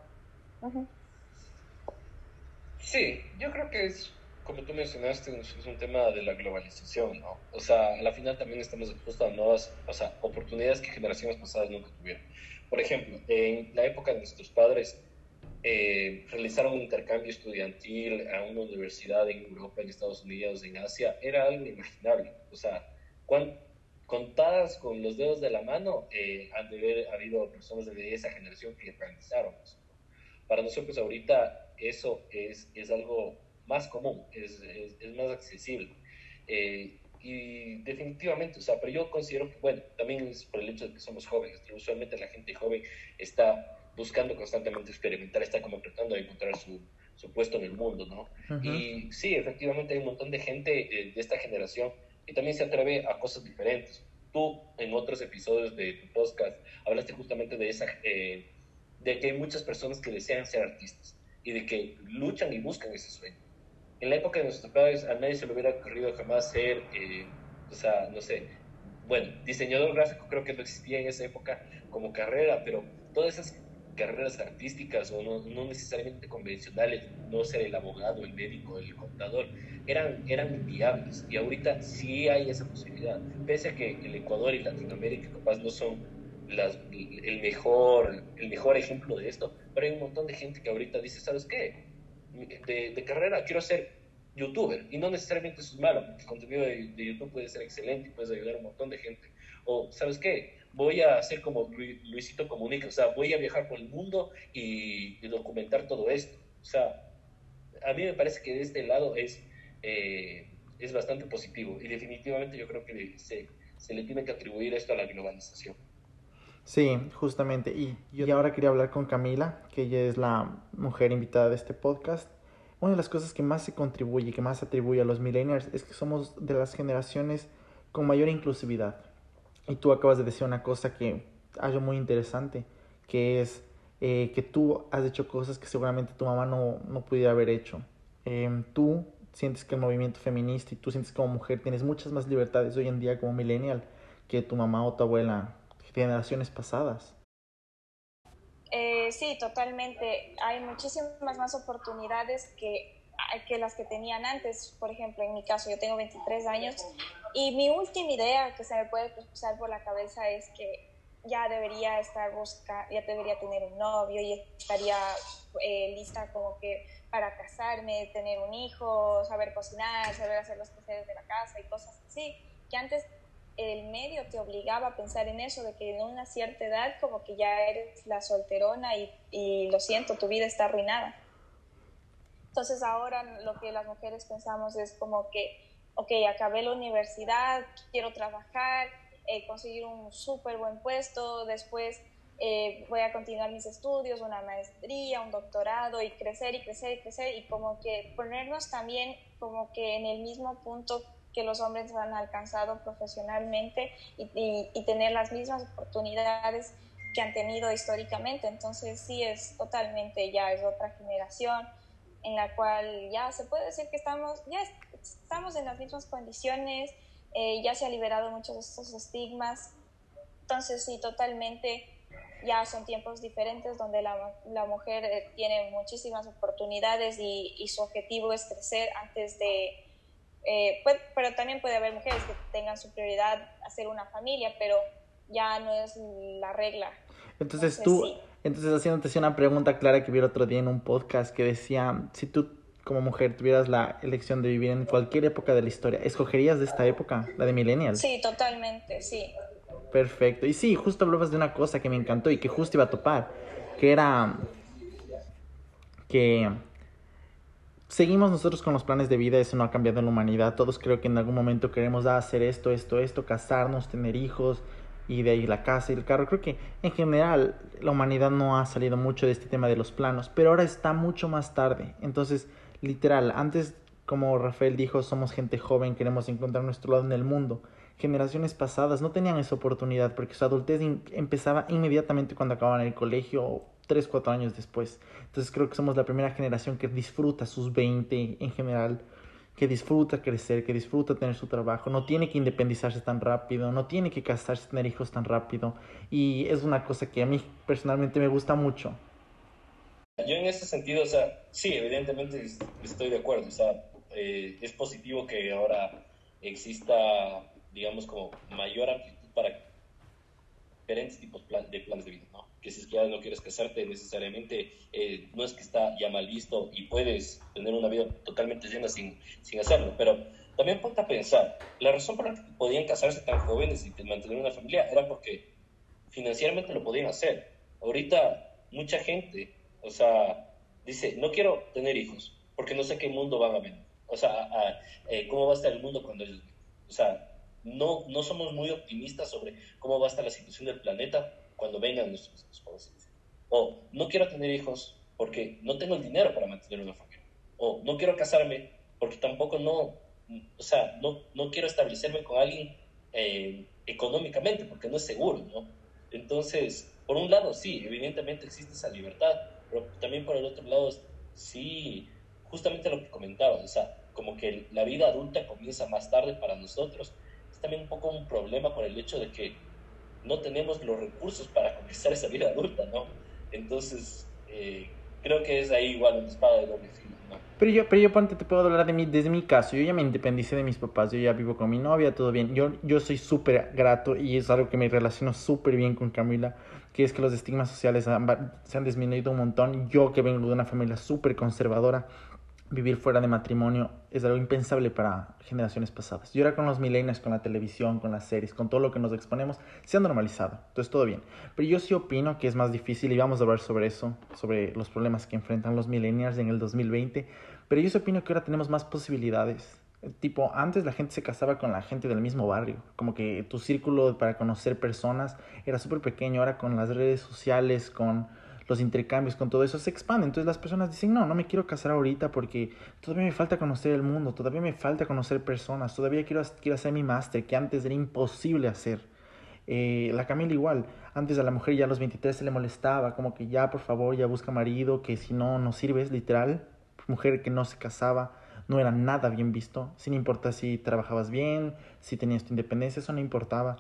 Sí, yo creo que es, como tú mencionaste, es un tema de la globalización, ¿no? O sea, a la final también estamos expuestos a nuevas, o sea, oportunidades que generaciones pasadas nunca tuvieron. Por ejemplo, en la época de nuestros padres, eh, realizaron un intercambio estudiantil a una universidad en Europa, en Estados Unidos, en Asia, era algo inimaginable. O sea, ¿cuánto? Contadas con los dedos de la mano, eh, han de haber habido personas de esa generación que realizaron eso. Para nosotros ahorita eso es, es algo más común, es, es, más accesible. Eh, y definitivamente, o sea, pero yo considero que, bueno, también es por el hecho de que somos jóvenes, usualmente la gente joven está buscando constantemente experimentar, está como tratando de encontrar su, su puesto en el mundo, ¿no? Y sí, efectivamente hay un montón de gente eh, de esta generación y también se atreve a cosas diferentes. Tú en otros episodios de tu podcast hablaste justamente de esa, eh, de que hay muchas personas que desean ser artistas y de que luchan y buscan ese sueño. En la época de nuestros padres a nadie se le hubiera ocurrido jamás ser, eh, o sea, no sé, bueno, diseñador gráfico creo que no existía en esa época como carrera, pero todas esas carreras artísticas o no, no, necesariamente convencionales, no ser el abogado, el médico, el contador, eran, eran inviables. Y ahorita sí hay esa posibilidad. Pese a que el Ecuador y Latinoamérica capaz no son las, el, mejor, el mejor ejemplo de esto, pero hay un montón de gente que ahorita dice, ¿sabes qué? De, de carrera quiero ser youtuber y no necesariamente eso es malo, el contenido de, de YouTube puede ser excelente y puedes ayudar a un montón de gente. O, ¿sabes qué? Voy a hacer como Luisito Comunica, o sea, voy a viajar por el mundo y, documentar todo esto. O sea, a mí me parece que de este lado es, eh, es bastante positivo y definitivamente yo creo que se, se le tiene que atribuir esto a la globalización. Sí, justamente. Y, y ahora quería hablar con Camila, que ella es la mujer invitada de este podcast. Una de las cosas que más se contribuye, que más atribuye a los millennials, es que somos de las generaciones con mayor inclusividad. Y tú acabas de decir una cosa que hallo muy interesante, que es eh, que tú has hecho cosas que seguramente tu mamá no, no pudiera haber hecho. Eh, tú sientes que el movimiento feminista y tú sientes como mujer tienes muchas más libertades hoy en día como millennial que tu mamá o tu abuela generaciones pasadas. Eh, sí, totalmente. Hay muchísimas más oportunidades que, que las que tenían antes. Por ejemplo, en mi caso, yo tengo 23 años y mi última idea que se me puede cruzar por la cabeza es que ya debería estar busca, ya debería tener un novio y estaría eh, lista como que para casarme, tener un hijo, saber cocinar, saber hacer los quehaceres de la casa y cosas así. Que antes el medio te obligaba a pensar en eso, de que en una cierta edad como que ya eres la solterona y, y lo siento, tu vida está arruinada. Entonces ahora lo que las mujeres pensamos es como que, ok, acabé la universidad, quiero trabajar, eh, conseguir un súper buen puesto, después eh, voy a continuar mis estudios, una maestría, un doctorado y crecer y crecer y crecer y como que ponernos también como que en el mismo punto que los hombres han alcanzado profesionalmente y, y, tener las mismas oportunidades que han tenido históricamente. Entonces sí es totalmente ya es otra generación en la cual ya se puede decir que estamos, ya estamos en las mismas condiciones, eh, ya se ha liberado muchos de estos estigmas. Entonces sí, totalmente ya son tiempos diferentes donde la, la mujer eh, tiene muchísimas oportunidades y, y, su objetivo es crecer antes de eh, pero también puede haber mujeres que tengan su prioridad hacer una familia, pero ya no es la regla. Entonces, tú, entonces haciéndote una pregunta clara que vi el otro día en un podcast que decía, si tú como mujer tuvieras la elección de vivir en cualquier época de la historia, ¿escogerías de esta época, la de millennials? Sí, totalmente, sí. Perfecto. Y sí, justo hablabas de una cosa que me encantó y que justo iba a topar, que era que seguimos nosotros con los planes de vida, eso no ha cambiado en la humanidad. Todos creo que en algún momento queremos hacer esto, esto, esto, casarnos, tener hijos y de ahí la casa y el carro. Creo que en general la humanidad no ha salido mucho de este tema de los planos, pero ahora está mucho más tarde. Entonces, literal, antes, como Rafael dijo, somos gente joven, queremos encontrar nuestro lado en el mundo. Generaciones pasadas no tenían esa oportunidad porque su adultez empezaba inmediatamente cuando acababan el colegio tres, cuatro años después. Entonces creo que somos la primera generación que disfruta sus 20 en general, que disfruta crecer, que disfruta tener su trabajo, no tiene que independizarse tan rápido, no tiene que casarse, tener hijos tan rápido. Y es una cosa que a mí personalmente me gusta mucho. Yo en ese sentido, o sea, sí, evidentemente estoy de acuerdo, o sea, eh, es positivo que ahora exista, digamos, como mayor amplitud para diferentes tipos de planes de vida, ¿no? Que si es que ya no quieres casarte necesariamente, eh, no es que está ya mal visto y puedes tener una vida totalmente llena sin, sin hacerlo, pero también ponte a pensar, la razón por la que podían casarse tan jóvenes y mantener una familia era porque financieramente lo podían hacer. Ahorita mucha gente, o sea, dice, no quiero tener hijos porque no sé qué mundo van a ver, o sea, eh, cómo va a estar el mundo cuando ellos, o sea, no, no somos muy optimistas sobre cómo va a estar la situación del planeta cuando vengan nuestros hijos, O no quiero tener hijos porque no tengo el dinero para mantener una familia. O no quiero casarme porque tampoco no, o sea, no, no quiero establecerme con alguien eh, económicamente porque no es seguro, ¿no? Entonces, por un lado, sí, evidentemente existe esa libertad, pero también por el otro lado, sí, justamente lo que comentabas, o sea, como que la vida adulta comienza más tarde para nosotros, es también un poco un problema por el hecho de que no tenemos los recursos para comenzar esa vida adulta, ¿no? Entonces, eh, creo que es ahí igual una espada de doble filo. Pero yo, pero yo ponte, te puedo hablar de mí, desde mi caso, yo ya me independicé de mis papás, yo ya vivo con mi novia, todo bien, yo, yo soy súper grato y es algo que me relaciono súper bien con Camila, que es que los estigmas sociales se han disminuido un montón, yo que vengo de una familia súper conservadora, vivir fuera de matrimonio es algo impensable para generaciones pasadas. Y ahora con los millennials, con la televisión, con las series, con todo lo que nos exponemos, se ha normalizado. Entonces todo bien. Pero yo sí opino que es más difícil y vamos a hablar sobre eso, sobre los problemas que enfrentan los millennials en el 2020. Pero yo sí opino que ahora tenemos más posibilidades Tipo, antes la gente se casaba con la gente del mismo barrio, como que tu círculo para conocer personas era súper pequeño, ahora con las redes sociales, con los intercambios, con todo eso se expande. Entonces las personas dicen, no, no me quiero casar ahorita porque todavía me falta conocer el mundo, todavía me falta conocer personas, todavía quiero, quiero hacer mi máster, que antes era imposible hacer. Eh, la Camila igual, antes a la mujer ya a los 23 se le molestaba, como que ya por favor ya busca marido, que si no, no sirves, literal. Mujer que no se casaba no era nada bien visto, sin importar si trabajabas bien, si tenías tu independencia, eso no importaba.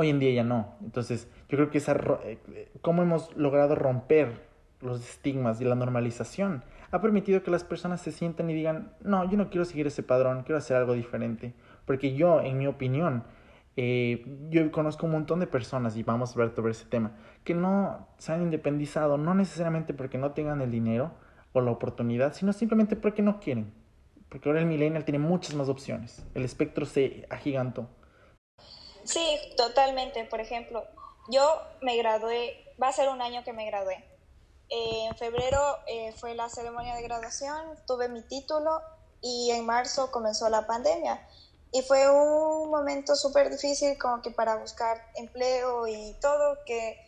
Hoy en día ya no. Entonces, yo creo que esa, eh, cómo hemos logrado romper los estigmas y la normalización ha permitido que las personas se sientan y digan, no, yo no quiero seguir ese padrón, quiero hacer algo diferente. Porque yo, en mi opinión, eh, yo conozco un montón de personas, y vamos a ver sobre ese tema, que no se han independizado, no necesariamente porque no tengan el dinero o la oportunidad, sino simplemente porque no quieren. Porque ahora el millennial tiene muchas más opciones. El espectro se agigantó. Sí, totalmente. Por ejemplo, yo me gradué, va a ser un año que me gradué. Eh, en febrero eh, fue la ceremonia de graduación, tuve mi título y en marzo comenzó la pandemia. Y fue un momento súper difícil como que para buscar empleo y todo, que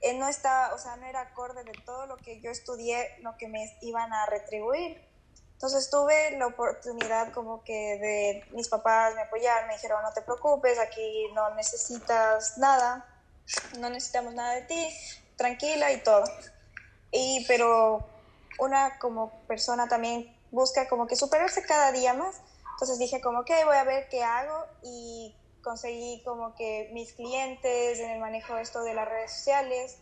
eh, no está, o sea, no era acorde de todo lo que yo estudié, lo que me iban a retribuir. Entonces tuve la oportunidad como que de mis papás me apoyaron, me dijeron, no te preocupes, aquí no necesitas nada, no necesitamos nada de ti, tranquila y todo. Y pero una como persona también busca como que superarse cada día más. Entonces dije como que voy a ver qué hago y conseguí como que mis clientes en el manejo de esto de las redes sociales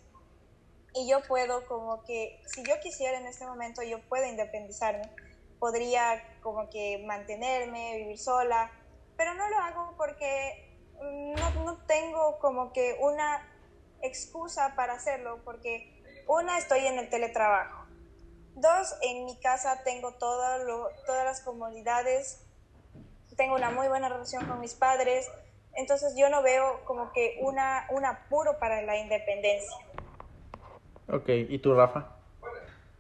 y yo puedo como que si yo quisiera en este momento yo puedo independizarme podría como que mantenerme, vivir sola, pero no lo hago porque no, no tengo como que una excusa para hacerlo, porque una, estoy en el teletrabajo. Dos, en mi casa tengo todo lo, todas las comodidades, tengo una muy buena relación con mis padres, entonces yo no veo como que una, un apuro para la independencia. Ok, ¿y tú, Rafa?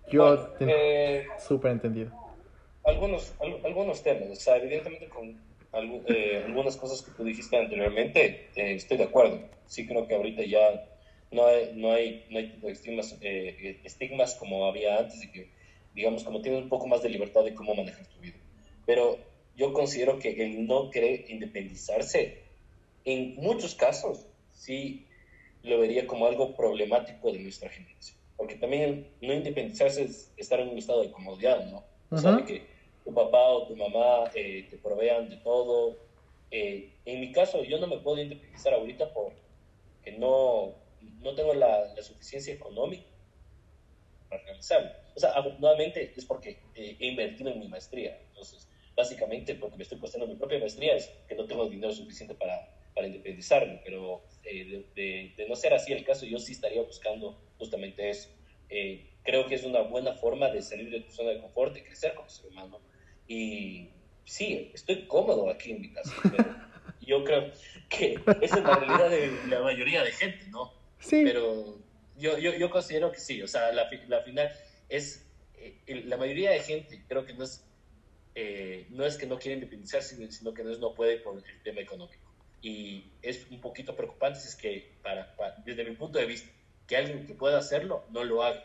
Yo, eh, súper entendido algunos, algunos temas, o sea, evidentemente con eh, algunas cosas que tú dijiste anteriormente, eh, estoy de acuerdo. Sí creo que ahorita ya no hay, no hay, no hay estigmas, eh, estigmas como había antes y que, digamos, como tienes un poco más de libertad de cómo manejar tu vida. Pero yo considero que el no querer independizarse, en muchos casos, sí lo vería como algo problemático de nuestra generación. Porque también no independizarse es estar en un estado de comodidad, ¿no? O sea, que tu papá o tu mamá eh, te provean de todo. Eh, en mi caso, yo no me puedo independizar ahorita porque no, no tengo la, la suficiencia económica para realizarlo. O sea, afortunadamente es porque eh, he invertido en mi maestría. Entonces, básicamente, porque me estoy costando mi propia maestría es que no tengo dinero suficiente para, para independizarme. Pero de, de, de, no ser así el caso, yo sí estaría buscando justamente eso. creo que es una buena forma de salir de tu zona de confort, de crecer como ser humano y sí, estoy cómodo aquí en mi casa, pero yo creo que esa es la realidad de la mayoría de gente, ¿no? Sí. Pero yo, yo, yo considero que sí, o sea, la, la final es, eh, la mayoría de gente creo que no es, eh, no es que no quiere independizarse, sino que no, es, no puede por el tema económico. Y es un poquito preocupante si es que, para, desde mi punto de vista, que alguien que pueda hacerlo no lo haga.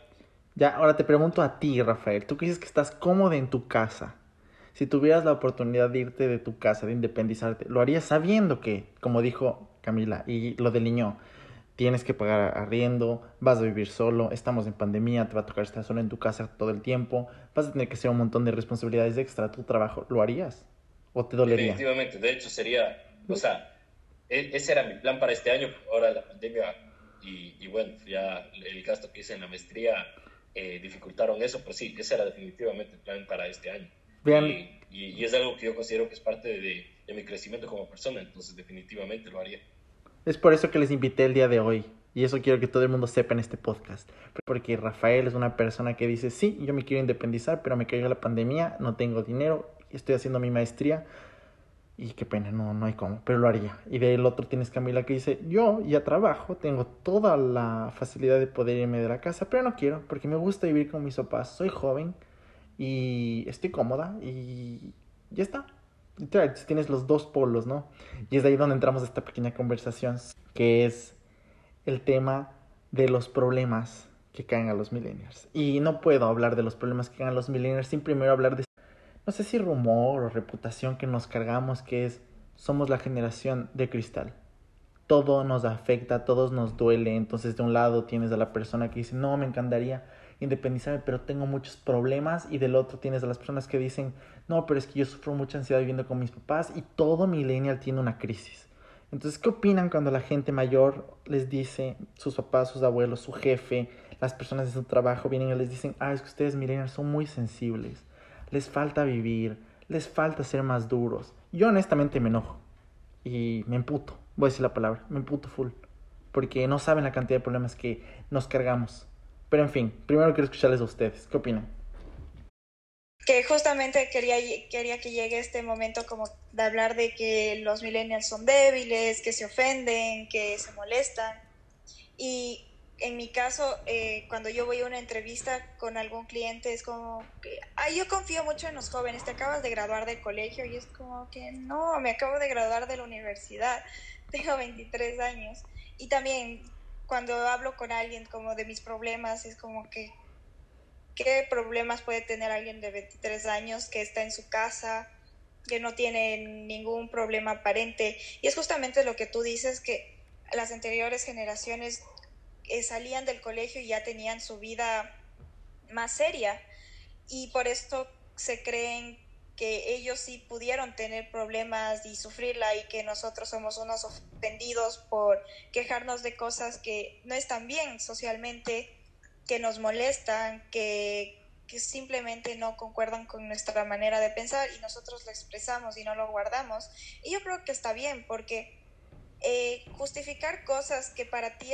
Ya, ahora te pregunto a ti, Rafael, tú que dices que estás cómodo en tu casa, si tuvieras la oportunidad de irte de tu casa, de independizarte, lo harías sabiendo que, como dijo Camila, y lo delineó, tienes que pagar arriendo, vas a vivir solo, estamos en pandemia, te va a tocar estar solo en tu casa todo el tiempo, vas a tener que hacer un montón de responsabilidades extra tu trabajo, ¿lo harías? ¿O te dolería? Definitivamente, de hecho sería, o sea, e, ese era mi plan para este año, ahora la pandemia y, bueno, ya el gasto que hice en la maestría eh, dificultaron eso, pero sí, ese era definitivamente el plan para este año. Y, es algo que yo considero que es parte de, mi crecimiento como persona, entonces definitivamente lo haría. Es por eso que les invité el día de hoy. Y eso quiero que todo el mundo sepa en este podcast. Porque Rafael es una persona que dice, sí, yo me quiero independizar, pero me cayó la pandemia, no tengo dinero, estoy haciendo mi maestría. Y qué pena, no, no hay cómo, pero lo haría. Y del otro tienes Camila que dice, yo ya trabajo, tengo toda la facilidad de poder irme de la casa, pero no quiero, porque me gusta vivir con mis papás, soy joven, y estoy cómoda y ya está. tienes los dos polos, ¿no? Y es ahí donde entramos a esta pequeña conversación, que es el tema de los problemas que caen a los millennials. Y no puedo hablar de los problemas que caen a los millennials sin primero hablar de, no sé si rumor o reputación que nos cargamos, que es, somos la generación de cristal. Todo nos afecta, todos nos duele. Entonces de un lado tienes a la persona que dice, no, me encantaría independizarme, pero tengo muchos problemas. Y del otro tienes a las personas que dicen, no, pero es que yo sufro mucha ansiedad viviendo con mis papás. Y todo millennial tiene una crisis. Entonces, ¿qué opinan cuando la gente mayor les dice, sus papás, sus abuelos, su jefe, las personas de su trabajo vienen y les dicen, ah, es que ustedes millennials son muy sensibles, les falta vivir, les falta ser más duros. Yo honestamente me enojo y me emputo, voy a decir la palabra, me emputo full, porque no saben la cantidad de problemas que nos cargamos. Pero en fin, primero quiero escucharles a ustedes, ¿qué opinan? que justamente quería, quería que llegue este momento como de hablar de que los millennials son débiles, que se ofenden, que se molestan. Y en mi caso, eh, cuando yo voy a una entrevista con algún cliente, es como que, ay, yo confío mucho en los jóvenes, te acabas de graduar del colegio y es como que no, me acabo de graduar de la universidad, tengo 23 años. Y también cuando hablo con alguien como de mis problemas, es como que ¿Qué problemas puede tener alguien de 23 años que está en su casa, que no tiene ningún problema aparente? Y es justamente lo que tú dices, que las anteriores generaciones eh, salían del colegio y ya tenían su vida más seria. Y por esto se creen que ellos sí pudieron tener problemas y sufrirla y que nosotros somos unos ofendidos por quejarnos de cosas que no están bien socialmente que nos molestan, que, simplemente no concuerdan con nuestra manera de pensar y nosotros lo expresamos y no lo guardamos. Y yo creo que está bien porque eh, justificar cosas que para ti,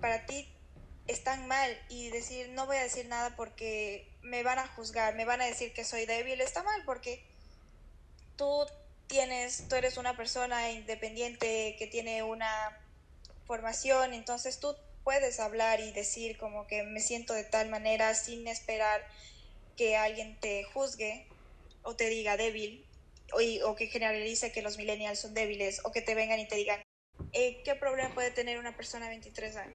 para ti están mal y decir no voy a decir nada porque me van a juzgar, me van a decir que soy débil, está mal porque tú tienes, tú eres una persona independiente que tiene una formación, entonces tú puedes hablar y decir como que me siento de tal manera sin esperar que alguien te juzgue o te diga débil o, que generalice que los millennials son débiles o que te vengan y te digan, eh, ¿qué problema puede tener una persona de 23 años?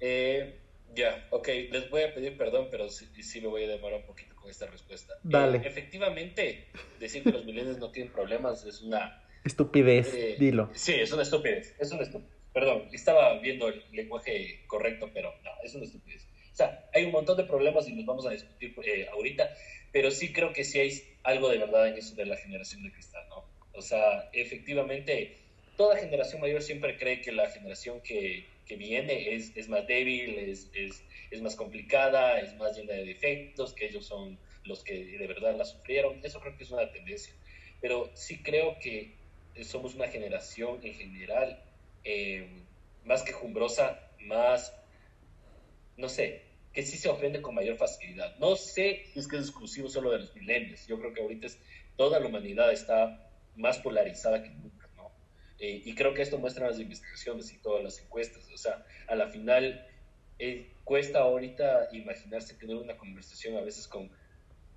Eh, ya, ok, les voy a pedir perdón, pero sí, sí, me voy a demorar un poquito con esta respuesta. Dale. Eh, efectivamente, decir que los millennials no tienen problemas es una... Estupidez, dilo. Sí, es una estupidez, es una estupidez. Perdón, estaba viendo el lenguaje correcto, pero no, es una estupidez. O sea, hay un montón de problemas y los vamos a discutir eh, ahorita, pero sí creo que sí hay algo de verdad en eso de la generación de cristal, ¿no? O sea, efectivamente, toda generación mayor siempre cree que la generación que, que viene es, es, más débil, es, es, es, más complicada, es más llena de defectos, que ellos son los que de verdad la sufrieron. Eso creo que es una tendencia. Pero sí creo que somos una generación en general eh, más quejumbrosa, más, no sé, que sí se ofende con mayor facilidad. No sé si es que es exclusivo solo de los milenios. Yo creo que ahorita es, toda la humanidad está más polarizada que nunca. Eh, y creo que esto muestra las investigaciones y todas las encuestas. O sea, a la final eh, cuesta ahorita imaginarse tener una conversación a veces con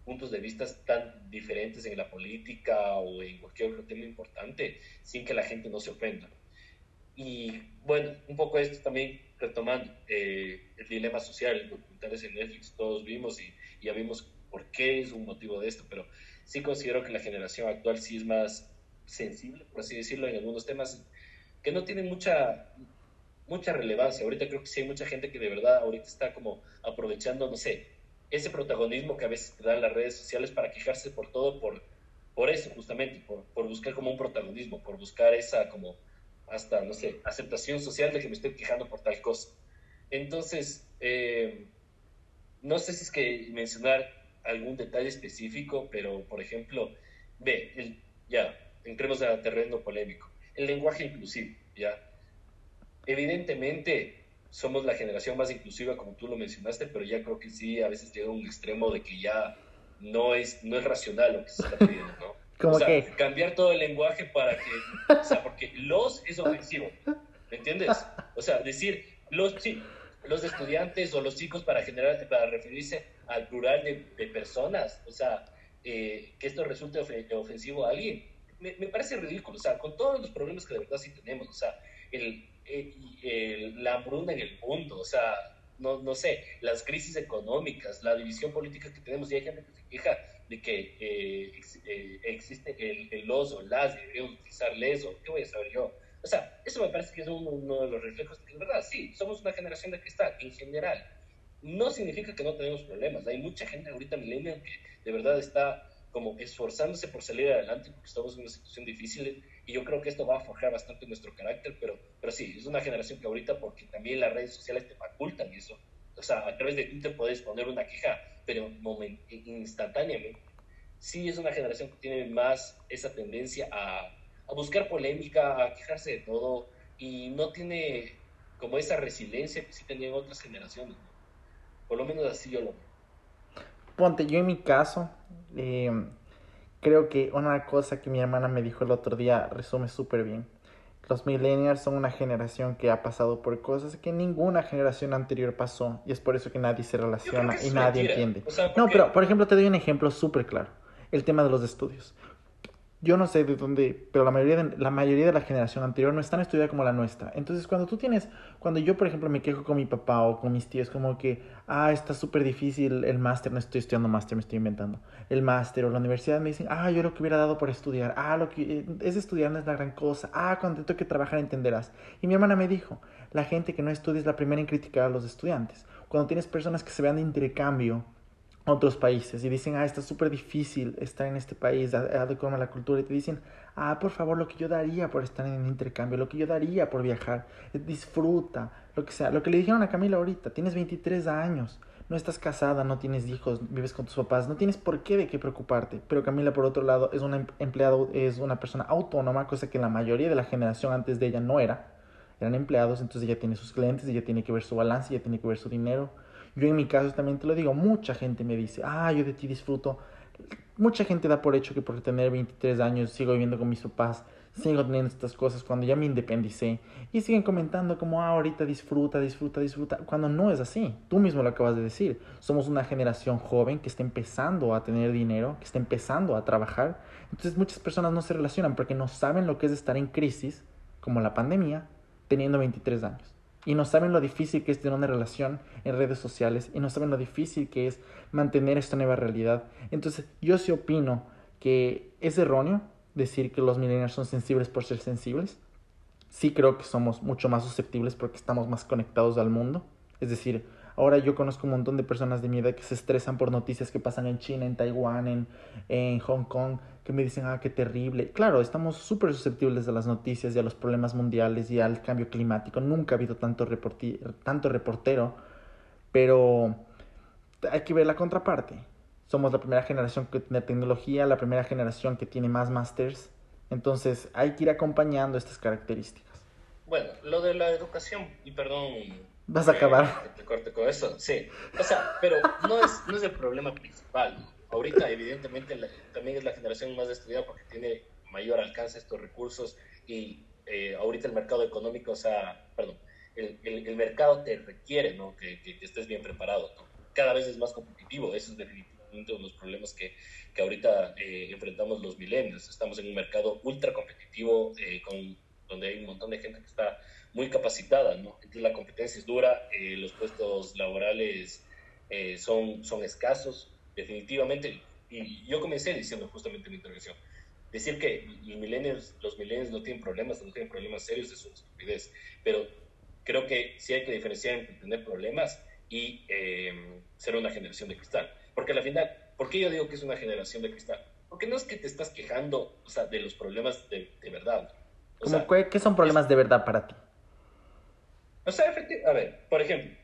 puntos de vista tan diferentes en la política o en cualquier otro tema importante sin que la gente no se ofenda. Y bueno, un poco esto también retomando eh, el dilema social, documentales en Netflix todos vimos y, ya vimos por qué es un motivo de esto, pero sí considero que la generación actual sí es más sensible, por así decirlo, en algunos temas que no tienen mucha, mucha relevancia. Ahorita creo que sí hay mucha gente que de verdad ahorita está como aprovechando, no sé, ese protagonismo que a veces te dan las redes sociales para quejarse por todo, por, por eso justamente, por, por buscar como un protagonismo, por buscar esa como hasta, no sé, aceptación social de que me estoy quejando por tal cosa. Entonces, eh, no sé si es que mencionar algún detalle específico, pero, por ejemplo, ve, ya, entremos a terreno polémico, el lenguaje inclusivo, ya. Evidentemente, somos la generación más inclusiva, como tú lo mencionaste, pero ya creo que sí, a veces llega a un extremo de que ya no es, no es racional lo que se está pidiendo, ¿no? o sea, cambiar todo el lenguaje para que, o sea, porque los es ofensivo, ¿me entiendes? O sea, decir los, los estudiantes o los chicos para generar, para referirse al plural de, personas, o sea, eh, que esto resulte ofensivo a alguien, me, me, parece ridículo, o sea, con todos los problemas que de verdad sí tenemos, o sea, el, el, la hambruna en el mundo, o sea, no, no sé, las crisis económicas, la división política que tenemos, y hay gente que se queja de que eh, eh, existe el, el los o las, deberíamos utilizar les o qué voy a saber yo. O sea, eso me parece que es uno, uno de los reflejos de que, verdad, sí, somos una generación de cristal en general. No significa que no tenemos problemas. Hay mucha gente ahorita millennial que de verdad está como esforzándose por salir adelante porque estamos en una situación difícil y yo creo que esto va a forjar bastante nuestro carácter, pero, pero sí, es una generación que ahorita porque también las redes sociales te facultan eso. O sea, a través de Twitter puedes poner una queja, pero instantáneamente. Sí, es una generación que tiene más esa tendencia a, a buscar polémica, a quejarse de todo y no tiene como esa resiliencia que sí tenían otras generaciones. Por lo menos así yo lo veo. Ponte, yo en mi caso, eh, creo que una cosa que mi hermana me dijo el otro día resume súper bien. Los millennials son una generación que ha pasado por cosas que ninguna generación anterior pasó y es por eso que nadie se relaciona y nadie entiende. no, pero por ejemplo te doy un ejemplo súper claro. El tema de los estudios yo no sé de dónde, pero la mayoría de, la mayoría de la generación anterior no están estudiada como la nuestra. Entonces, cuando tú tienes, cuando yo, por ejemplo, me quejo con mi papá o con mis tíos, como que, ah, está súper difícil el máster, no estoy estudiando máster, me estoy inventando. El máster o la universidad me dicen, ah, yo lo que hubiera dado por estudiar, ah, lo que eh, es estudiar no es la gran cosa, ah, cuando te toque trabajar entenderás. Y mi hermana me dijo, la gente que no estudia es la primera en criticar a los estudiantes. Cuando tienes personas que se vean de intercambio, otros países y dicen, ah, está súper difícil estar en este país, adecuarme a la cultura, y te dicen, ah, por favor, lo que yo daría por estar en intercambio, lo que yo daría por viajar, disfruta, lo que sea. Lo que le dijeron a Camila ahorita, tienes 23 años, no estás casada, no tienes hijos, vives con tus papás, no tienes por qué de qué preocuparte. Pero Camila, por otro lado, es una em-, empleado, es una persona autónoma, cosa que la mayoría de la generación antes de ella no era. Eran empleados, entonces ella tiene sus clientes, ella tiene que ver su balance, ella tiene que ver su dinero yo en mi caso también te lo digo, mucha gente me dice, ah, yo de ti disfruto. Mucha gente da por hecho que por tener 23 años sigo viviendo con mis papás, sigo teniendo estas cosas cuando ya me independicé. Y siguen comentando como, ah, ahorita disfruta, disfruta, disfruta, cuando no es así. Tú mismo lo acabas de decir. Somos una generación joven que está empezando a tener dinero, que está empezando a trabajar. Entonces muchas personas no se relacionan porque no saben lo que es estar en crisis, como la pandemia, teniendo 23 años y no saben lo difícil que es tener una relación en redes sociales y no saben lo difícil que es mantener esta nueva realidad. Entonces, yo sí opino que es erróneo decir que los millennials son sensibles por ser sensibles. Sí creo que somos mucho más susceptibles porque estamos más conectados al mundo. Es decir, Ahora yo conozco un montón de personas de mi edad que se estresan por noticias que pasan en China, en Taiwán, en, en Hong Kong, que me dicen, ah, qué terrible. Claro, estamos súper susceptibles a las noticias y a los problemas mundiales y al cambio climático. Nunca ha habido tanto, tanto reportero, pero hay que ver la contraparte. Somos la primera generación que tiene tecnología, la primera generación que tiene más másters. Entonces hay que ir acompañando estas características. Bueno, lo de la educación, y perdón Vas a acabar. Te corte con eso, sí. O sea, pero no es, no es el problema principal. Ahorita, evidentemente, también es la generación más estudiada porque tiene mayor alcance estos recursos y eh, ahorita el mercado económico, o sea, perdón, el, el, mercado te requiere ¿no? que, que, estés bien preparado. Cada vez es más competitivo, eso es definitivamente uno de los problemas que, que ahorita eh, enfrentamos los milenios. Estamos en un mercado ultra competitivo eh, con, donde hay un montón de gente que está muy capacitada, ¿no? Entonces la competencia es dura, eh, los puestos laborales eh, son, son escasos, definitivamente. Y yo comencé diciendo justamente en mi intervención, decir que los millennials, los millennials no tienen problemas, no tienen problemas serios es una estupidez, pero creo que sí hay que diferenciar entre tener problemas y em, ser una generación de cristal. Porque al final, ¿por qué yo digo que es una generación de cristal? Porque no es que te estás quejando o sea, de los problemas de, de verdad. ¿Qué son problemas de verdad para ti? O sea, efectivamente, a ver, por ejemplo,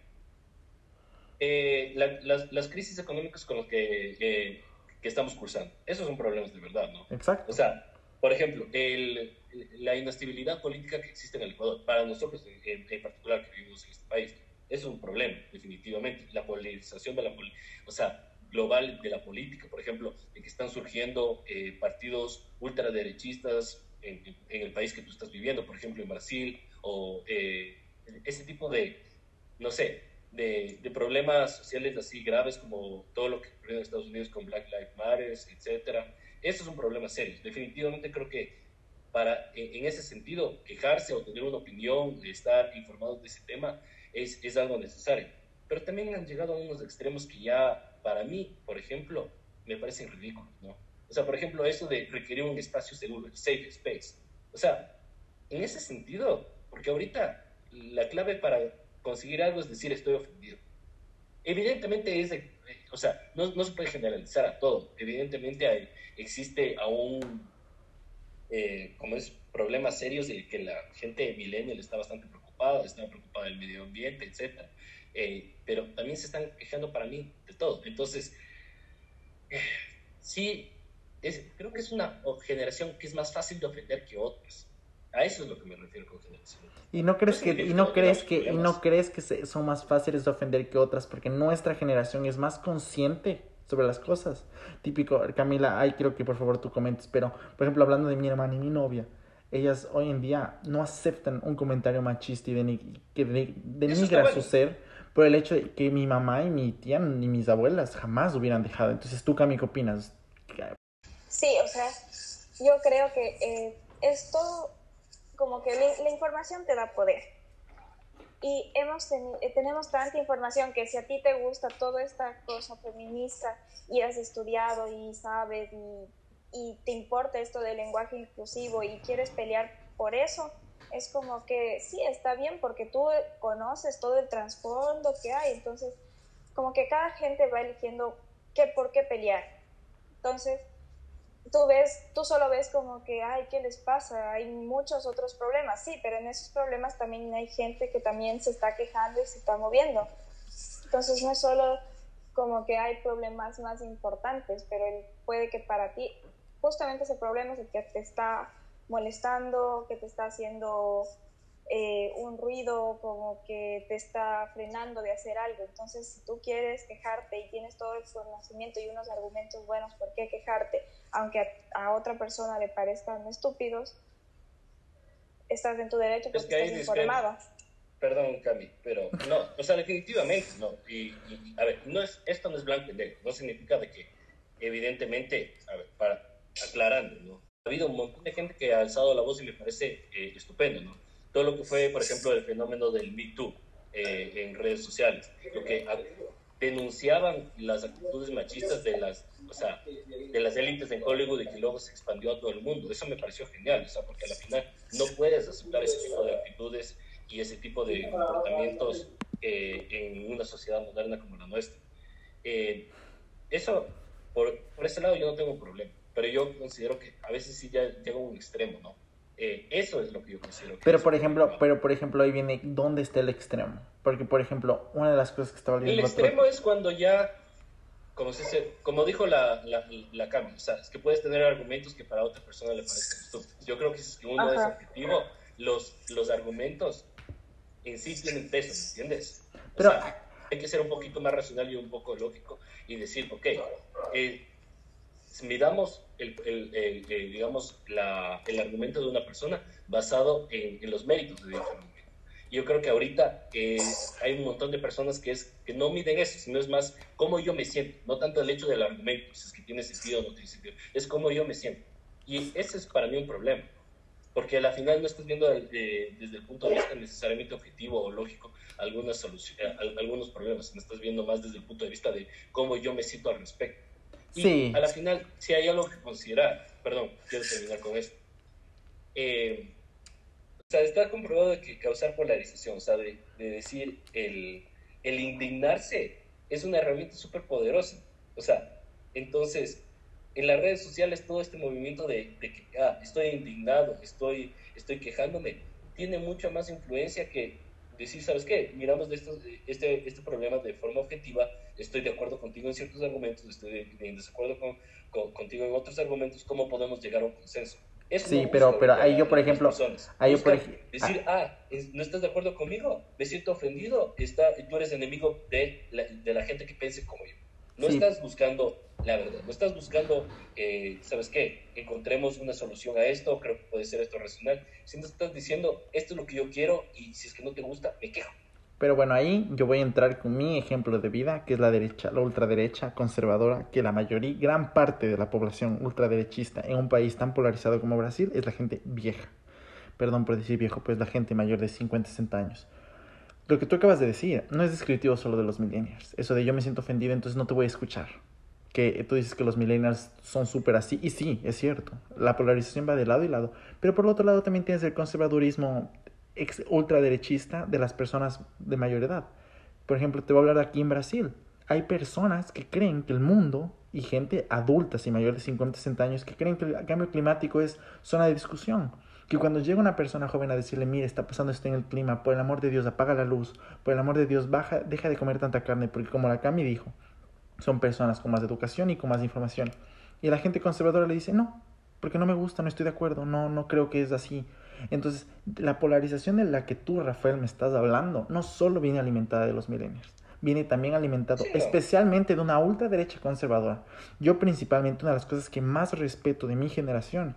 eh, las, las, crisis económicas con las que, eh, que, estamos cursando, esos son problemas de verdad, ¿no? Exacto. O sea, por ejemplo, el, la inestabilidad política que existe en el Ecuador, para nosotros en, particular que vivimos en este país, es un problema, definitivamente. La polarización de la o sea, global de la política, por ejemplo, de que están surgiendo eh, partidos ultraderechistas en, en, el país que tú estás viviendo, por ejemplo, en Brasil, o eh, ese tipo de, no sé, de, de, problemas sociales así graves como todo lo que ocurrió en Estados Unidos con Black Lives Matter, etcétera, Esto es un problema serio. Definitivamente creo que para, en, ese sentido, quejarse o tener una opinión, estar informados de ese tema, es, es algo necesario. Pero también han llegado a unos extremos que ya, para mí, por ejemplo, me parecen ridículos, ¿no? O sea, por ejemplo, eso de requerir un espacio seguro, el safe space. O sea, en ese sentido, porque ahorita la clave para conseguir algo es decir estoy ofendido. Evidentemente es, de, o sea, no, no, se puede generalizar a todo. Evidentemente hay, existe aún, eh, como es, problemas serios de que la gente millennial está bastante preocupada, está preocupada del medio ambiente, etc. Eh, pero también se están quejando para mí de todo. Entonces, eh, sí, es, creo que es una generación que es más fácil de ofender que otras. A eso es lo que me refiero con generación. Y no crees que, y no crees que, y no crees que son más fáciles de ofender que otras, porque nuestra generación es más consciente sobre las cosas. Típico, Camila, ay, quiero que por favor tú comentes, pero por ejemplo, hablando de mi hermana y mi novia, ellas hoy en día no aceptan un comentario machista y que denigra su ser por el hecho de que mi mamá y mi tía ni mis abuelas jamás hubieran dejado. Entonces, ¿tú, Cami, qué opinas? Sí, o sea, yo creo que eh, es todo como que la, información te da poder. Y hemos eh, tenemos tanta información que si a ti te gusta toda esta cosa feminista y has estudiado y sabes y, y te importa esto del lenguaje inclusivo y quieres pelear por eso, es como que sí, está bien porque tú conoces todo el trasfondo que hay, entonces como que cada gente va eligiendo qué por qué pelear. Entonces, tú ves, tú solo ves como que, ay, ¿qué les pasa? Hay muchos otros problemas, sí, pero en esos problemas también hay gente que también se está quejando y se está moviendo. Entonces no es solo como que hay problemas más importantes, pero puede que para ti justamente ese problema es el que te está molestando, que te está haciendo eh, un ruido como que te está frenando de hacer algo. Entonces, si tú quieres quejarte y tienes todo el conocimiento y unos argumentos buenos por qué quejarte, aunque a, otra persona le parezcan estúpidos, estás en tu derecho porque es estás informada. Perdón, Cami, pero no, o sea, definitivamente no. Y, a ver, no es, esto no es blanco y negro, no significa de que, evidentemente, a ver, para aclarando, ¿no? Ha habido un montón de gente que ha alzado la voz y me parece eh, estupendo, ¿no? todo lo que fue, por ejemplo, el fenómeno del Me Too eh, en redes sociales, lo que denunciaban las actitudes machistas de las, o sea, de las élites en Hollywood y que luego se expandió a todo el mundo. Eso me pareció genial, o sea, porque al final no puedes aceptar ese tipo de actitudes y ese tipo de comportamientos eh, en una sociedad moderna como la nuestra. Eh, eso, por, por ese lado yo no tengo problema, pero yo considero que a veces sí ya llega a un extremo, ¿no? Eh, eso es lo que yo considero. pero por ejemplo, pero por ejemplo ahí viene dónde está el extremo, porque por ejemplo una de las cosas que estaba leyendo. El extremo es cuando ya, como se como dijo la la, la Cami, o sea, es que puedes tener argumentos que para otra persona le parezcan estúpidos. Yo creo que es uno es objetivo, los los argumentos en sí tienen peso, ¿me entiendes? pero hay que ser un poquito más racional y un poco lógico y decir, ok, eh, miramos el, el, digamos, la, el argumento de una persona basado en, en los méritos de argumento. Yo creo que ahorita eh, hay un montón de personas que, es, que no miden eso, sino es más cómo yo me siento, no tanto el hecho del argumento, si es que tiene sentido o no tiene sentido, es cómo yo me siento. Y ese es para mí un problema, porque al final no estás viendo eh, desde el punto de vista necesariamente objetivo o lógico algunas soluciones, eh, algunos problemas, sino estás viendo más desde el punto de vista de cómo yo me siento al respecto. Y sí. a la final, si hay algo que considerar, perdón, quiero terminar con esto. Eh, o sea, está comprobado que causar polarización, sea, de, decir el, el, indignarse es una herramienta súper poderosa. O sea, entonces, en las redes sociales todo este movimiento de, que ah, estoy indignado, estoy, estoy quejándome, tiene mucha más influencia que decir, ¿sabes qué? Miramos de este, este problema de forma objetiva, estoy de acuerdo contigo en ciertos argumentos, estoy en desacuerdo con, contigo en otros argumentos, ¿cómo podemos llegar a un consenso? Sí, pero, pero ahí yo, por ejemplo, ahí yo, por ejemplo, decir, ah, no estás de acuerdo conmigo, me siento ofendido, está, tú eres enemigo de la, de la gente que piense como yo. No estás buscando la verdad, no estás buscando, eh, ¿sabes qué? Encontremos una solución a esto, creo que puede ser esto racional, sino estás diciendo, esto es lo que yo quiero y si es que no te gusta, me quejo. Pero bueno, ahí yo voy a entrar con mi ejemplo de vida, que es la derecha, la ultraderecha conservadora, que la mayoría, gran parte de la población ultraderechista en un país tan polarizado como Brasil es la gente vieja. Perdón por decir viejo, pues la gente mayor de 50, 60 años. Lo que tú acabas de decir no es descriptivo solo de los millennials. Eso de yo me siento ofendido, entonces no te voy a escuchar. Que tú dices que los millennials son súper así, y sí, es cierto. La polarización va de lado y lado. Pero por otro lado también tienes el conservadurismo ex ultraderechista de las personas de mayor edad. Por ejemplo, te voy a hablar aquí en Brasil. Hay personas que creen que el mundo y gente adulta, y mayor de 50, 60 años, que creen que el cambio climático es zona de discusión. Que cuando llega una persona joven a decirle, mire, está pasando esto en el clima, por el amor de Dios, apaga la luz, por el amor de Dios, baja, deja de comer tanta carne, porque como la Cami dijo, son personas con más educación y con más información. Y la gente conservadora le dice, no, porque no me gusta, no estoy de acuerdo, no, no creo que es así. Entonces, la polarización de la que tú, Rafael, me estás hablando, no solo viene alimentada de los millennials, viene también alimentado especialmente de una ultraderecha conservadora. Yo principalmente una de las cosas que más respeto de mi generación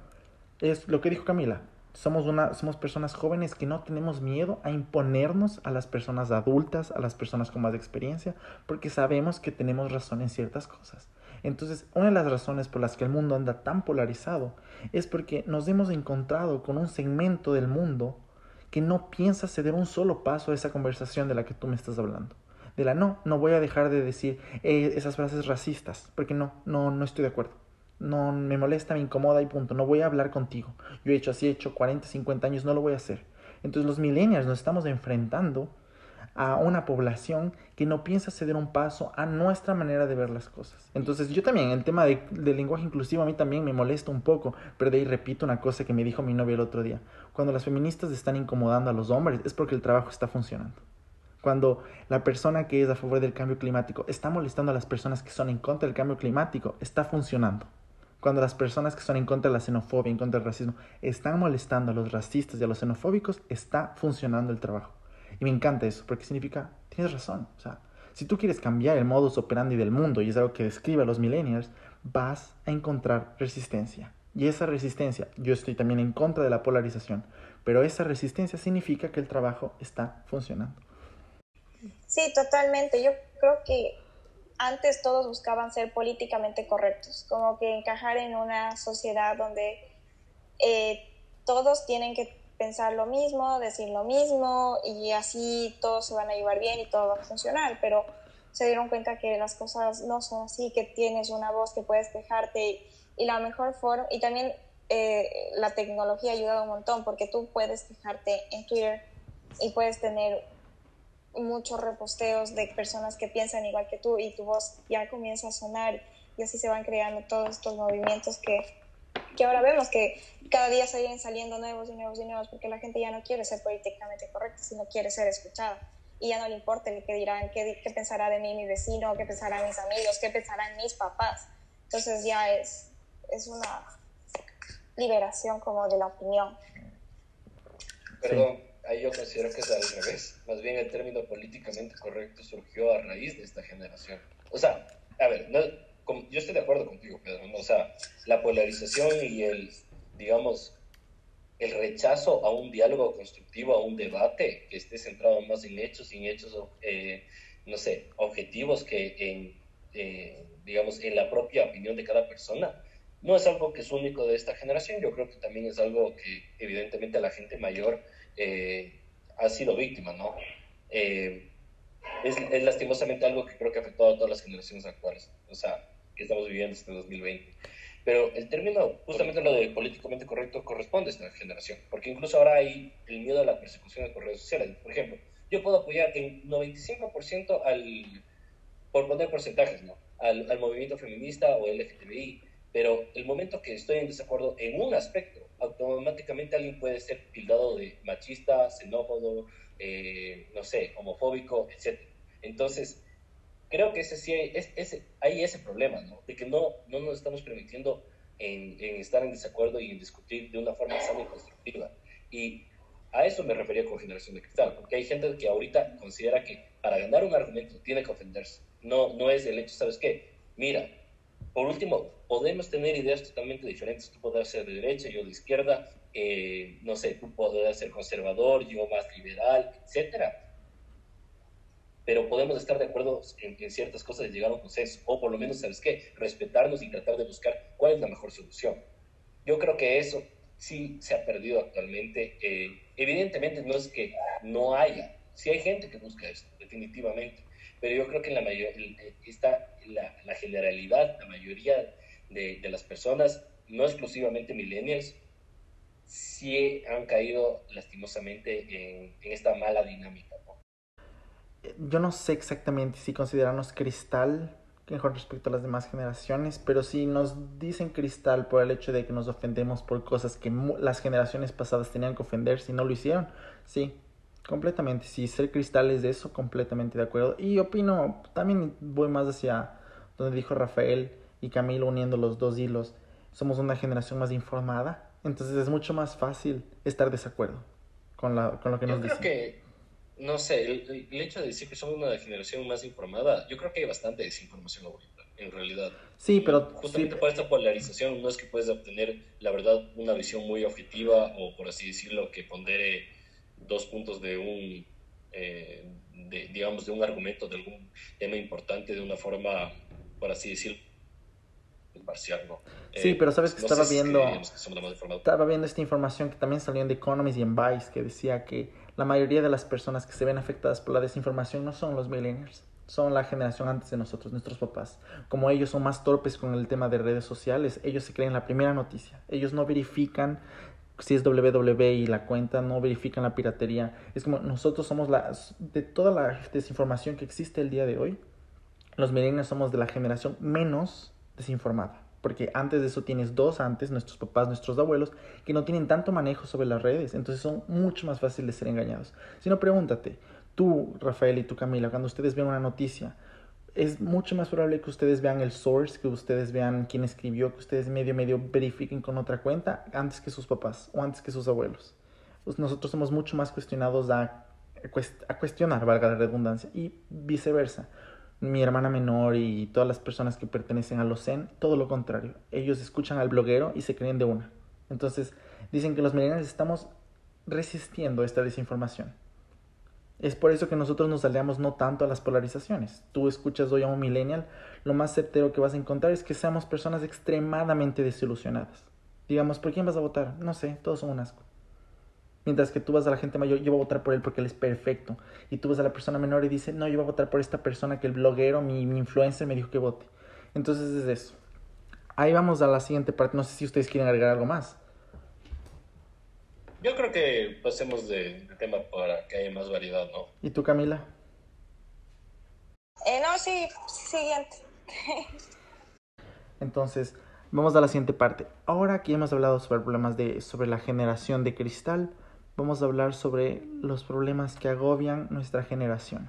es lo que dijo Camila. Somos, una, somos personas jóvenes que no tenemos miedo a imponernos a las personas adultas, a las personas con más experiencia, porque sabemos que tenemos razón en ciertas cosas. Entonces, una de las razones por las que el mundo anda tan polarizado es porque nos hemos encontrado con un segmento del mundo que no piensa ceder un solo paso a esa conversación de la que tú me estás hablando. De la no, no voy a dejar de decir eh, esas frases racistas, porque no, no, no estoy de acuerdo. No me molesta, me incomoda y punto. No voy a hablar contigo. Yo he hecho así, he hecho 40, 50 años, no lo voy a hacer. Entonces los millennials nos estamos enfrentando a una población que no piensa ceder un paso a nuestra manera de ver las cosas. Entonces yo también, el tema de, del lenguaje inclusivo a mí también me molesta un poco, pero de ahí repito una cosa que me dijo mi novia el otro día. Cuando las feministas están incomodando a los hombres es porque el trabajo está funcionando. Cuando la persona que es a favor del cambio climático está molestando a las personas que son en contra del cambio climático, está funcionando. Cuando las personas que son en contra de la xenofobia, en contra del racismo, están molestando a los racistas y a los xenofóbicos, está funcionando el trabajo. Y me encanta eso, porque significa, tienes razón. O sea, si tú quieres cambiar el modus operandi del mundo, y es algo que describe a los millennials, vas a encontrar resistencia. Y esa resistencia, yo estoy también en contra de la polarización, pero esa resistencia significa que el trabajo está funcionando. Sí, totalmente. Yo creo que antes todos buscaban ser políticamente correctos, como que encajar en una sociedad donde eh, todos tienen que pensar lo mismo, decir lo mismo y así todos se van a llevar bien y todo va a funcionar, pero se dieron cuenta que las cosas no son así, que tienes una voz que puedes quejarte y, la mejor forma, y también eh, la tecnología ha ayudado un montón porque tú puedes quejarte en Twitter y puedes tener muchos reposteos de personas que piensan igual que tú y tu voz ya comienza a sonar y así se van creando todos estos movimientos que que ahora vemos que cada día siguen saliendo nuevos y nuevos y nuevos porque la gente ya no quiere ser políticamente correcta, sino quiere ser escuchada. Y ya no le importa el que dirán, qué, qué pensará de mí mi vecino, qué pensarán mis amigos, qué pensarán mis papás. Entonces ya es, es una liberación como de la opinión. Perdón, ahí yo considero que es al revés. Más bien el término políticamente correcto surgió a raíz de esta generación. O sea, a ver, no, yo estoy de acuerdo contigo, Pedro, o sea, la polarización y el, digamos, el rechazo a un diálogo constructivo, a un debate que esté centrado más en hechos y en hechos, eh, no sé, objetivos que en, eh, digamos, en la propia opinión de cada persona, no es algo que es único de esta generación, yo creo que también es algo que evidentemente la gente mayor eh, ha sido víctima, ¿no? es, es, lastimosamente algo que creo que ha afectado a todas las generaciones actuales. O sea, que estamos viviendo este 2020. Pero el término, justamente lo de políticamente correcto, corresponde a esta generación, porque incluso ahora hay el miedo a la persecución por redes sociales. Por ejemplo, yo puedo apoyar en 95% al, por poner porcentajes, ¿no? Al, al, movimiento feminista o LGTBI, pero el momento que estoy en desacuerdo en un aspecto, automáticamente alguien puede ser tildado de machista, xenófobo, eh, no sé, homofóbico, etc. Entonces, creo que ese sí hay, ese, hay ese problema, ¿no? De que no, no nos estamos permitiendo en, en, estar en desacuerdo y en discutir de una forma sana y constructiva. Y a eso me refería con generación de cristal, porque hay gente que ahorita considera que para ganar un argumento tiene que ofenderse. No, no es el hecho, ¿sabes qué? Mira, por último, podemos tener ideas totalmente diferentes. Tú podrás ser de derecha, yo de izquierda, eh, no sé, tú podrás ser conservador, yo más liberal, etcétera pero podemos estar de acuerdo en, ciertas cosas y llegar a un consenso, o por lo menos, ¿sabes qué? Respetarnos y tratar de buscar cuál es la mejor solución. Yo creo que eso sí se ha perdido actualmente. Eh, evidentemente no es que no haya, sí hay gente que busca esto, definitivamente, pero yo creo que la, mayor, está la, generalidad, la mayoría de, las personas, no exclusivamente millennials, sí han caído lastimosamente en, en esta mala dinámica. Yo no sé exactamente si considerarnos cristal con respecto a las demás generaciones, pero si nos dicen cristal por el hecho de que nos ofendemos por cosas que las generaciones pasadas tenían que ofender si no lo hicieron, sí, completamente. Si ser cristal es de eso, completamente de acuerdo. Y opino, también voy más hacia donde dijo Rafael y Camilo uniendo los dos hilos. Somos una generación más informada, entonces es mucho más fácil estar desacuerdo con, la, con lo que nos creo Que no sé, el, hecho de decir que somos una generación más informada, yo creo que hay bastante desinformación ahorita, en realidad. Sí, pero... Justamente por esta polarización no es que puedes obtener, la verdad, una visión muy objetiva o, por así decirlo, que pondere dos puntos de un, eh, de, digamos, de un argumento, de algún tema importante de una forma, por así decirlo, imparcial, ¿no? Sí, eh, pero sabes que estaba viendo... estaba viendo esta información que también salió en The Economist y en Vice, que decía que la mayoría de las personas que se ven afectadas por la desinformación no son los millennials, son la generación antes de nosotros, nuestros papás. Como ellos son más torpes con el tema de redes sociales, ellos se creen la primera noticia. Ellos no verifican si es www y la cuenta, no verifican la piratería. Es como nosotros somos la, de toda la desinformación que existe el día de hoy, los millennials somos de la generación menos desinformada porque antes de eso tienes dos antes, nuestros papás, nuestros abuelos, que no tienen tanto manejo sobre las redes, entonces son mucho más fáciles de ser engañados. Si no, pregúntate, tú, Rafael y tú, Camila, cuando ustedes ven una noticia, es mucho más probable que ustedes vean el source, que ustedes vean quién escribió, que ustedes medio, medio verifiquen con otra cuenta antes que sus papás o antes que sus abuelos. Pues nosotros somos mucho más cuestionados a, a cuestionar, valga la redundancia, y viceversa mi hermana menor y todas las personas que pertenecen a los Zen, todo lo contrario. Ellos escuchan al bloguero y se creen de una. Entonces, dicen que los millennials estamos resistiendo esta desinformación. Es por eso que nosotros nos aliamos no tanto a las polarizaciones. Tú escuchas hoy a un millennial, lo más certero que vas a encontrar es que seamos personas extremadamente desilusionadas. Digamos, ¿por quién vas a votar? No sé, todos son un asco. Mientras que tú vas a la gente mayor, yo voy a votar por él porque él es perfecto. Y tú vas a la persona menor y dices, no, yo voy a votar por esta persona que el bloguero, mi, mi influencer me dijo que vote. Entonces es eso. Ahí vamos a la siguiente parte. No sé si ustedes quieren agregar algo más. Yo creo que pasemos de, tema para que haya más variedad, ¿no? ¿Y tú, Camila? Eh, no, sí, siguiente. Entonces, vamos a la siguiente parte. Ahora que hemos hablado sobre problemas de, sobre la generación de cristal, vamos a hablar sobre los problemas que agobian nuestra generación.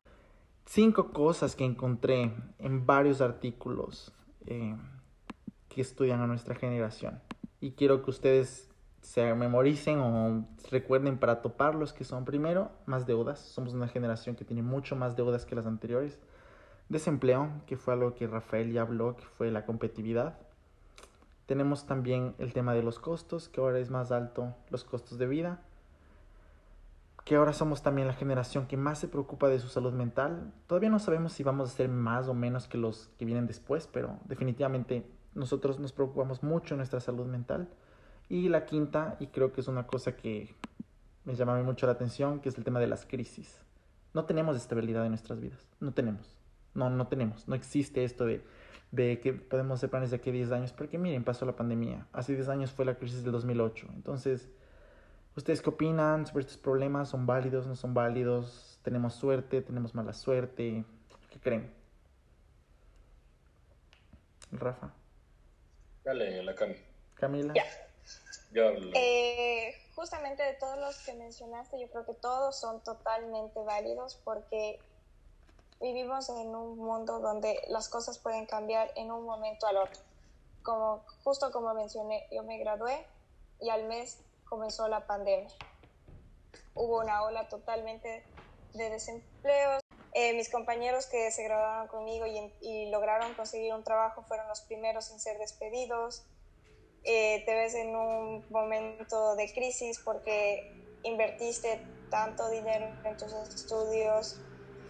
Cinco cosas que encontré en varios artículos eh, que estudian a nuestra generación. Y quiero que ustedes se memoricen o recuerden para toparlos que son primero más deudas. Somos una generación que tiene mucho más deudas que las anteriores. Desempleo, que fue algo que Rafael ya habló, que fue la competitividad. Tenemos también el tema de los costos, que ahora es más alto los costos de vida que ahora somos también la generación que más se preocupa de su salud mental. Todavía no sabemos si vamos a ser más o menos que los que vienen después, pero definitivamente nosotros nos preocupamos mucho en nuestra salud mental. Y la quinta, y creo que es una cosa que me llama mucho la atención, que es el tema de las crisis. No tenemos estabilidad en nuestras vidas, no tenemos, no, no tenemos, no existe esto de, de que podemos hacer planes de aquí a 10 años, porque miren, pasó la pandemia, hace 10 años fue la crisis del 2008, entonces ¿Ustedes qué opinan sobre estos problemas? ¿Son válidos? ¿No son válidos? ¿Tenemos suerte? ¿Tenemos mala suerte? ¿Qué creen? Rafa. Dale, la Cami. Camila. Ya. Yo eh, justamente de todos los que mencionaste, yo creo que todos son totalmente válidos porque vivimos en un mundo donde las cosas pueden cambiar en un momento al otro. Como, justo como mencioné, yo me gradué y al mes comenzó la pandemia. Hubo una ola totalmente de desempleo. Eh, mis compañeros que se graduaron conmigo y, lograron conseguir un trabajo fueron los primeros en ser despedidos. Eh, te ves en un momento de crisis porque invertiste tanto dinero en tus estudios,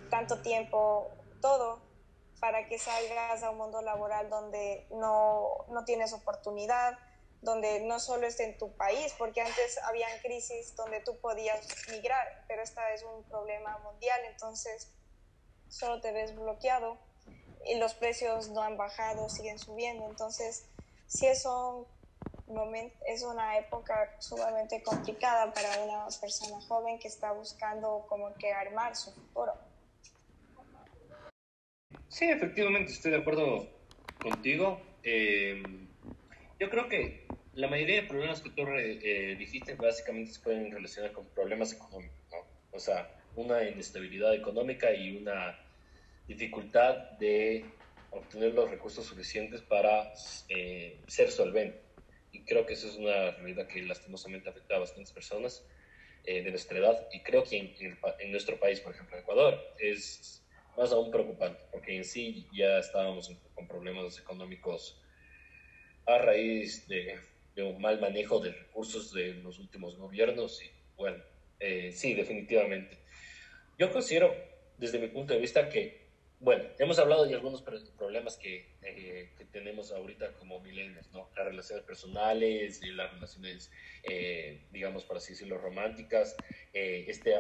tanto tiempo, todo, para que salgas a un mundo laboral donde no, no tienes oportunidad, donde no solo es en tu país, porque antes había crisis donde tú podías migrar, pero esta es un problema mundial, entonces solo te ves bloqueado y los precios no han bajado, siguen subiendo, entonces sí es un momento, es una época sumamente complicada para una persona joven que está buscando como que armar su futuro. Sí, efectivamente, estoy de acuerdo contigo. Eh, yo creo que la mayoría de problemas que tú eh, dijiste básicamente se pueden relacionar con problemas económicos, ¿no? O sea, una inestabilidad económica y una dificultad de obtener los recursos suficientes para eh, ser solvente. Y creo que eso es una realidad que lastimosamente afecta a bastantes personas eh, de nuestra edad. Y creo que en, en, nuestro país, por ejemplo, Ecuador, es más aún preocupante, porque en sí ya estábamos con problemas económicos a raíz de de un mal manejo de recursos de los últimos gobiernos y bueno, eh, sí, definitivamente. Yo considero, desde mi punto de vista, que, bueno, hemos hablado de algunos problemas que, eh, que tenemos ahorita como milenios, ¿no? Las relaciones personales, las relaciones, eh, digamos, por así decirlo, románticas, este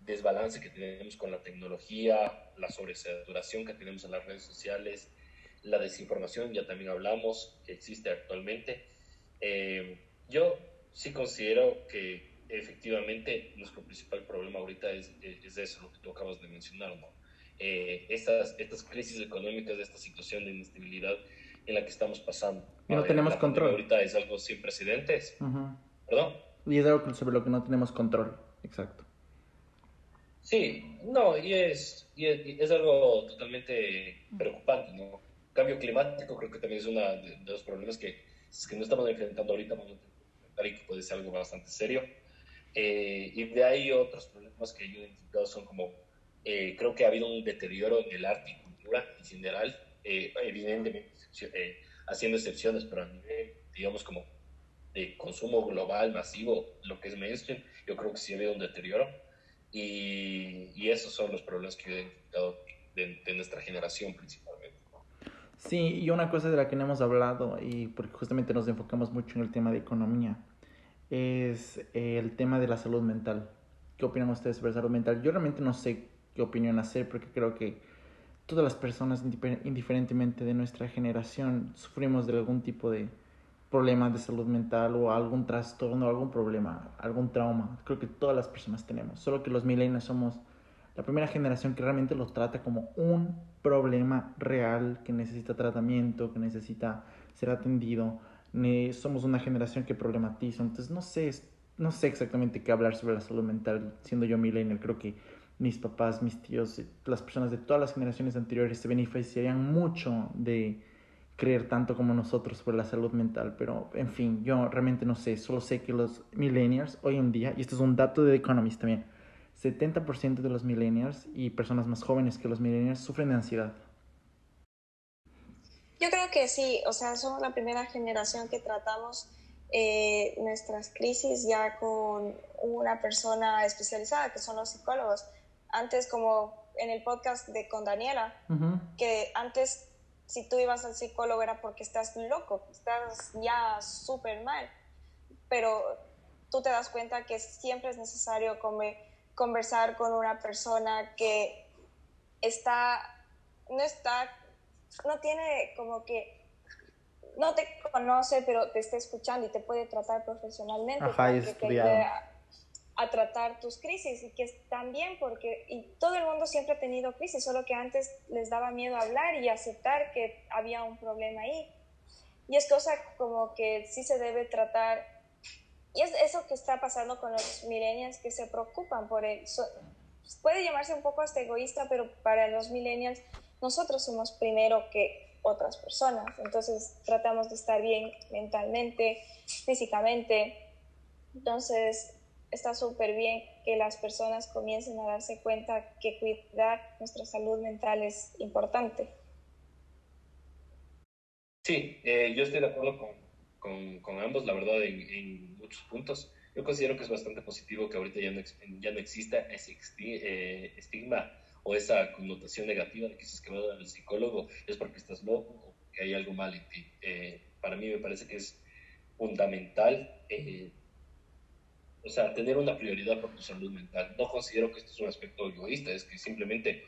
desbalance que tenemos con la tecnología, la sobresaturación que tenemos en las redes sociales, la desinformación, ya también hablamos, que existe actualmente. Eh, yo sí considero que efectivamente nuestro principal problema ahorita es, es eso, lo que tú acabas de mencionar, ¿no? Eh, estas, estas crisis económicas, esta situación de inestabilidad en la que estamos pasando. Y no tenemos control. Ahorita es algo sin precedentes. ¿Perdón? Y es algo sobre lo que no tenemos control, exacto. Sí, no, y es, y es, algo totalmente preocupante, ¿no? Cambio climático creo que también es uno de los problemas que que no estamos enfrentando ahorita, vamos a y que puede ser algo bastante serio. Eh, y de ahí otros problemas que yo he identificado son como, eh, creo que ha habido un deterioro en el arte y cultura en general, eh, evidentemente haciendo excepciones, pero a nivel, digamos, como de consumo global, masivo, lo que es mainstream, yo creo que sí ha habido un deterioro. Y, y esos son los problemas que yo he identificado de, de nuestra generación principalmente. Sí, y una cosa de la que no hemos hablado, y porque justamente nos enfocamos mucho en el tema de economía, es el tema de la salud mental. ¿Qué opinan ustedes sobre salud mental? Yo realmente no sé qué opinión hacer porque creo que todas las personas, indiferentemente de nuestra generación, sufrimos de algún tipo de problema de salud mental o algún trastorno, algún problema, algún trauma. Creo que todas las personas tenemos, solo que los millennials somos la primera generación que realmente lo trata como un problema real que necesita tratamiento, que necesita ser atendido. somos una generación que problematiza. Entonces no sé, no sé exactamente qué hablar sobre la salud mental. Siendo yo millennial, creo que mis papás, mis tíos, las personas de todas las generaciones anteriores se beneficiarían mucho de creer tanto como nosotros sobre la salud mental. Pero, en fin, yo realmente no sé. Solo sé que los millennials hoy en día, y esto es un dato de The Economist también, 70% de los millennials y personas más jóvenes que los millennials sufren de ansiedad. Yo creo que sí, o sea, somos la primera generación que tratamos eh, nuestras crisis ya con una persona especializada, que son los psicólogos. Antes, como en el podcast de con Daniela, que antes si tú ibas al psicólogo era porque estás loco, estás ya súper mal, pero tú te das cuenta que siempre es necesario comer conversar con una persona que está, no está, no tiene como que, no te conoce, pero te está escuchando y te puede tratar profesionalmente. Ajá, y a tratar tus crisis y que también porque y todo el mundo siempre ha tenido crisis, solo que antes les daba miedo hablar y aceptar que había un problema ahí. Y es cosa como que sí se debe tratar y es eso que está pasando con los millennials que se preocupan por él. puede llamarse un poco hasta egoísta, pero para los millennials nosotros somos primero que otras personas. Entonces tratamos de estar bien mentalmente, físicamente. Entonces está súper bien que las personas comiencen a darse cuenta que cuidar nuestra salud mental es importante. Sí, eh, yo estoy de acuerdo con, con, ambos, la verdad, en, muchos puntos. Yo considero que es bastante positivo que ahorita ya no, ya no exista ese eh, estigma o esa connotación negativa de que si es que vas al psicólogo es porque estás loco o que hay algo mal en ti. Eh, para mí me parece que es fundamental, eh, o sea, tener una prioridad por tu salud mental. No considero que esto es un aspecto egoísta, es que simplemente,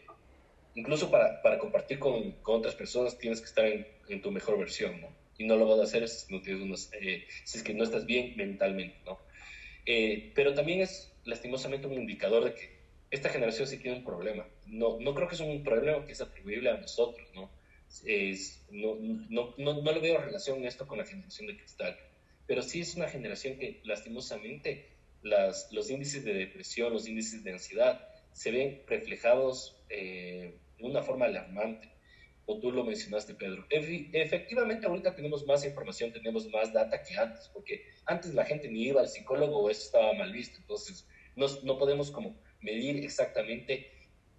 incluso para, para compartir con, con, otras personas, tienes que estar en, tu mejor versión. Y no lo vas a hacer si, no tienes unos, eh, si es que no estás bien mentalmente, ¿no? Eh, pero también es lastimosamente un indicador de que esta generación sí tiene un problema. No, no creo que es un problema que es atribuible a nosotros, ¿no? Es, no, no, no, no le veo relación esto con la generación de cristal pero sí es una generación que lastimosamente las, los índices de depresión, los índices de ansiedad se ven reflejados eh, de una forma alarmante. Tú lo mencionaste, Pedro. Efectivamente, ahorita tenemos más información, tenemos más data que antes, porque antes la gente ni iba al psicólogo o eso estaba mal visto. Entonces, no, no podemos como medir exactamente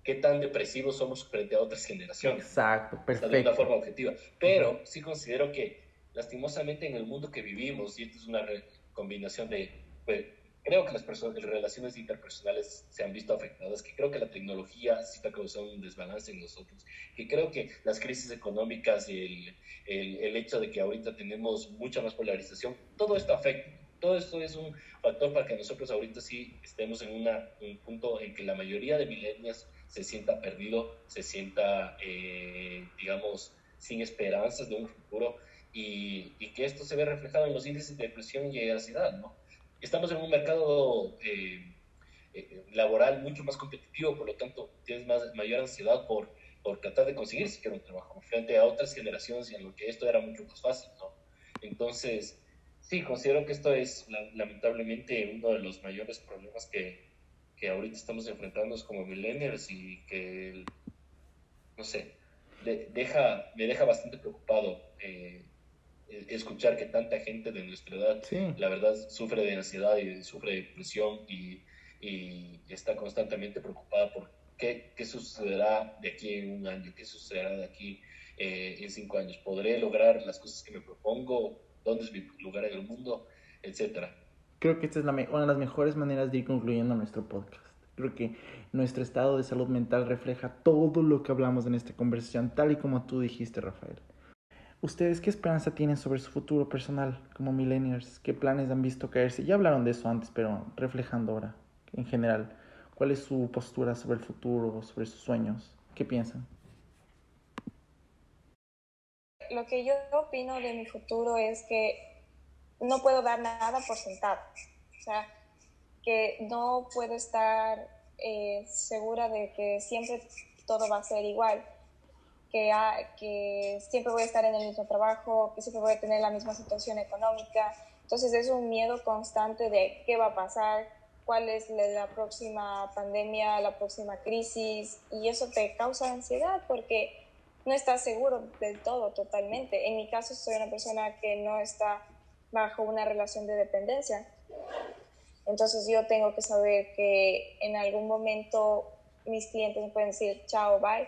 qué tan depresivos somos frente a otras generaciones. Exacto, perfecto. de una forma objetiva. Pero sí considero que lastimosamente en el mundo que vivimos, y esta es una combinación de, pues, creo que las, personas, relaciones interpersonales se han visto afectadas, que creo que la tecnología sí está causando un desbalance en nosotros, que creo que las crisis económicas y el, el, el hecho de que ahorita tenemos mucha más polarización, todo esto afecta. Todo esto es un factor para que nosotros ahorita sí estemos en una, un punto en que la mayoría de milenios se sienta perdido, se sienta, eh, digamos, sin esperanzas de un futuro y, y, que esto se ve reflejado en los índices de depresión y ansiedad, ¿no? Estamos en un mercado eh, eh, laboral mucho más competitivo, por lo tanto, tienes más, mayor ansiedad por, por tratar de conseguir siquiera un trabajo, frente a otras generaciones en lo que esto era mucho más fácil, ¿no? Entonces, sí, considero que esto es lamentablemente uno de los mayores problemas que, que ahorita estamos enfrentando como millennials y que, no sé, de, deja, me deja bastante preocupado eh, escuchar que tanta gente de nuestra edad, la verdad, sufre de ansiedad y sufre de depresión y, y está constantemente preocupada por qué, qué, sucederá de aquí en un año, qué sucederá de aquí eh, en cinco años. ¿Podré lograr las cosas que me propongo? ¿Dónde es mi lugar en el mundo? Etcétera. Creo que esta es la una de las mejores maneras de ir concluyendo nuestro podcast. Creo que nuestro estado de salud mental refleja todo lo que hablamos en esta conversación, tal y como tú dijiste, Rafael. ¿Ustedes qué esperanza tienen sobre su futuro personal como millennials? ¿Qué planes han visto caerse? Ya hablaron de eso antes, pero reflejando ahora, en general, ¿cuál es su postura sobre el futuro, sobre sus sueños? ¿Qué piensan? Lo que yo opino de mi futuro es que no puedo dar nada por sentado. O sea, que no puedo estar eh, segura de que siempre todo va a ser igual que, que siempre voy a estar en el mismo trabajo, que siempre voy a tener la misma situación económica. Entonces es un miedo constante de qué va a pasar, cuál es la próxima pandemia, la próxima crisis, y eso te causa ansiedad porque no estás seguro del todo totalmente. En mi caso soy una persona que no está bajo una relación de dependencia. Entonces yo tengo que saber que en algún momento mis clientes me pueden decir chao, bye,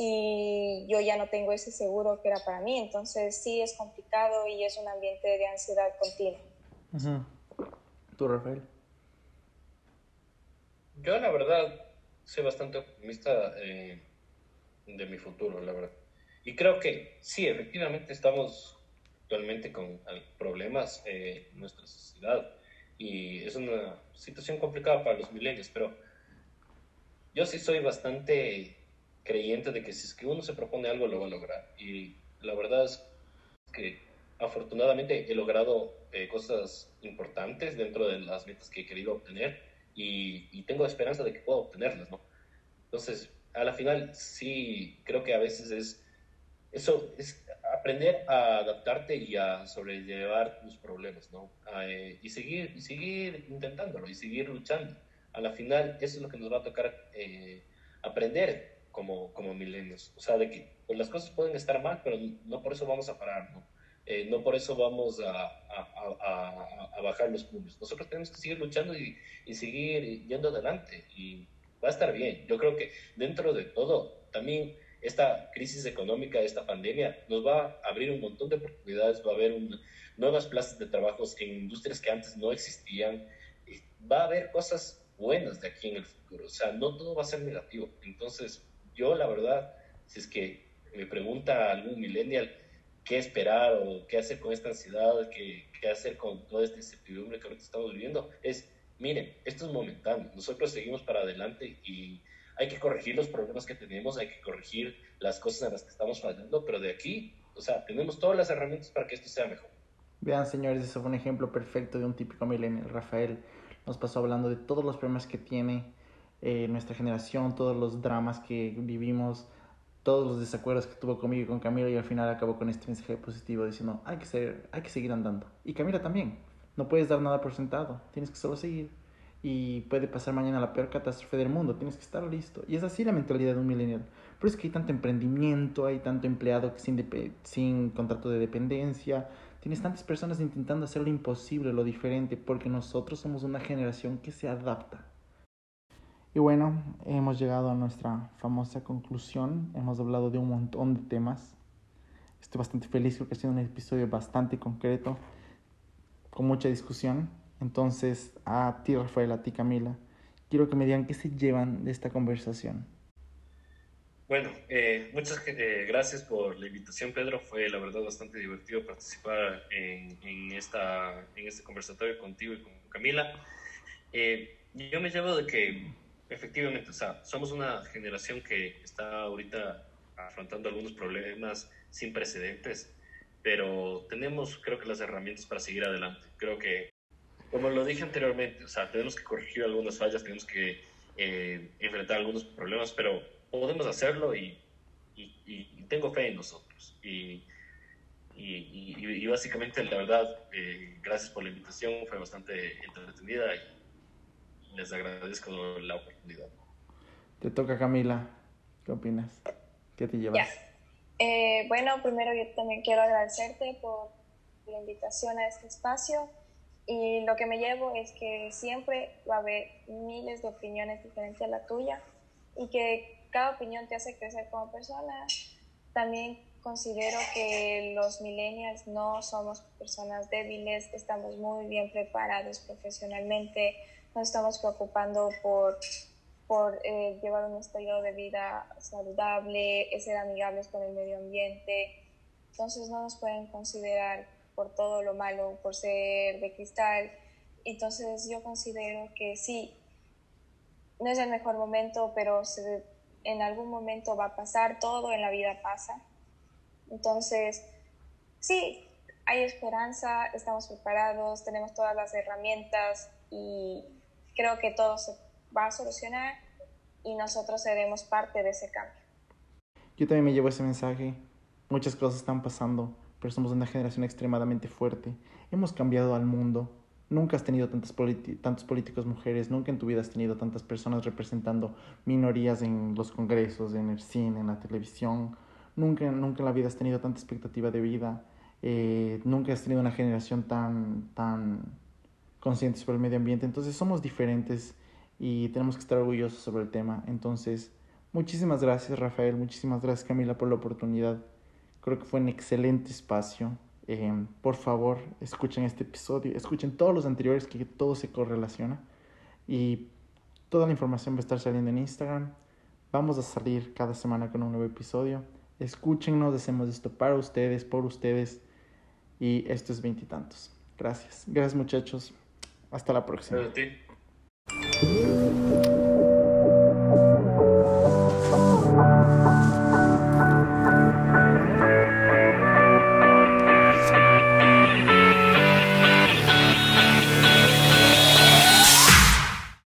y yo ya no tengo ese seguro que era para mí. Entonces sí es complicado y es un ambiente de ansiedad continua. ¿Tú, Rafael? Yo la verdad soy bastante optimista eh, de mi futuro, la verdad. Y creo que sí, efectivamente estamos actualmente con problemas eh, en nuestra sociedad y es una situación complicada para los milenios, pero yo sí soy bastante creyente de que si es que uno se propone algo, lo va a lograr. Y la verdad es que afortunadamente he logrado eh, cosas importantes dentro de las metas que he querido obtener y, y, tengo esperanza de que pueda obtenerlas, ¿no? Entonces, a la final, sí, creo que a veces es eso, es aprender a adaptarte y a sobrellevar tus problemas, ¿no? Eh, y, seguir, seguir intentándolo y seguir luchando. A la final, eso es lo que nos va a tocar eh, aprender como, como milenios. O sea, de que pues, las cosas pueden estar mal, pero no por eso vamos a parar, ¿no? Eh, no por eso vamos a, a, a, a, bajar los puños. Nosotros tenemos que seguir luchando y, y, seguir yendo adelante y va a estar bien. Yo creo que dentro de todo, también esta crisis económica, esta pandemia, nos va a abrir un montón de oportunidades, va a haber nuevas plazas de trabajo en industrias que antes no existían, va a haber cosas buenas de aquí en el futuro. O sea, no todo va a ser negativo. Entonces, yo la verdad, si es que me pregunta algún millennial qué esperar o qué hacer con esta ansiedad, qué, qué hacer con toda esta incertidumbre que ahorita estamos viviendo, es, miren, esto es momentáneo. Nosotros seguimos para adelante y hay que corregir los problemas que tenemos, hay que corregir las cosas en las que estamos fallando, pero de aquí, o sea, tenemos todas las herramientas para que esto sea mejor. Vean, señores, eso fue un ejemplo perfecto de un típico millennial. Rafael nos pasó hablando de todos los problemas que tiene eh, nuestra generación, todos los dramas que vivimos, todos los desacuerdos que tuvo conmigo y con Camila y al final acabó con este mensaje positivo diciendo hay que, ser, hay que seguir andando. Y Camila también, no puedes dar nada por sentado, tienes que solo seguir y puede pasar mañana la peor catástrofe del mundo, tienes que estar listo. Y es así la mentalidad de un millennial. Pero es que hay tanto emprendimiento, hay tanto empleado sin, sin contrato de dependencia, tienes tantas personas intentando hacer lo imposible, lo diferente, porque nosotros somos una generación que se adapta. Y bueno, hemos llegado a nuestra famosa conclusión, hemos hablado de un montón de temas. Estoy bastante feliz, creo que ha sido un episodio bastante concreto, con mucha discusión. Entonces, a ti Rafael, a ti Camila, quiero que me digan qué se llevan de esta conversación. Bueno, eh, muchas eh, gracias por la invitación, Pedro. Fue la verdad bastante divertido participar en, en, esta, en este conversatorio contigo y con Camila. Eh, yo me llevo de que efectivamente, o sea, somos una generación que está ahorita afrontando algunos problemas sin precedentes, pero tenemos, creo que, las herramientas para seguir adelante. Creo que como lo dije anteriormente, o sea, tenemos que corregir algunas fallas, tenemos que eh, enfrentar algunos problemas, pero podemos hacerlo y, y, tengo fe en nosotros. Y, y básicamente, la verdad, eh, gracias por la invitación, fue bastante entretenida y les agradezco la oportunidad. Te toca, Camila. ¿Qué opinas? ¿Qué te llevas? Eh, bueno, primero yo también quiero agradecerte por la invitación a este espacio. Y lo que me llevo es que siempre va a haber miles de opiniones diferentes a la tuya y que cada opinión te hace crecer como persona. También considero que los millennials no somos personas débiles, estamos muy bien preparados profesionalmente, nos estamos preocupando por, por eh, llevar un estilo de vida saludable, ser amigables con el medio ambiente. Entonces no nos pueden considerar por todo lo malo, por ser de cristal. Entonces yo considero que sí, no es el mejor momento, pero en algún momento va a pasar, todo en la vida pasa. Entonces, sí, hay esperanza, estamos preparados, tenemos todas las herramientas y creo que todo se va a solucionar y nosotros seremos parte de ese cambio. Yo también me llevo ese mensaje. Muchas cosas están pasando pero somos una generación extremadamente fuerte. Hemos cambiado al mundo. Nunca has tenido tantos políticos mujeres, nunca en tu vida has tenido tantas personas representando minorías en los congresos, en el cine, en la televisión. Nunca, nunca en la vida has tenido tanta expectativa de vida. Eh, nunca has tenido una generación tan, tan consciente sobre el medio ambiente. Entonces somos diferentes y tenemos que estar orgullosos sobre el tema. Entonces, muchísimas gracias Rafael, muchísimas gracias Camila por la oportunidad. Creo que fue un excelente espacio. Eh, por favor, escuchen este episodio, escuchen todos los anteriores que todo se correlaciona. Y toda la información va a estar saliendo en Instagram. Vamos a salir cada semana con un nuevo episodio. Escúchennos, hacemos esto para ustedes, por ustedes. Y esto es veintitantos. Gracias. Gracias muchachos. Hasta la próxima.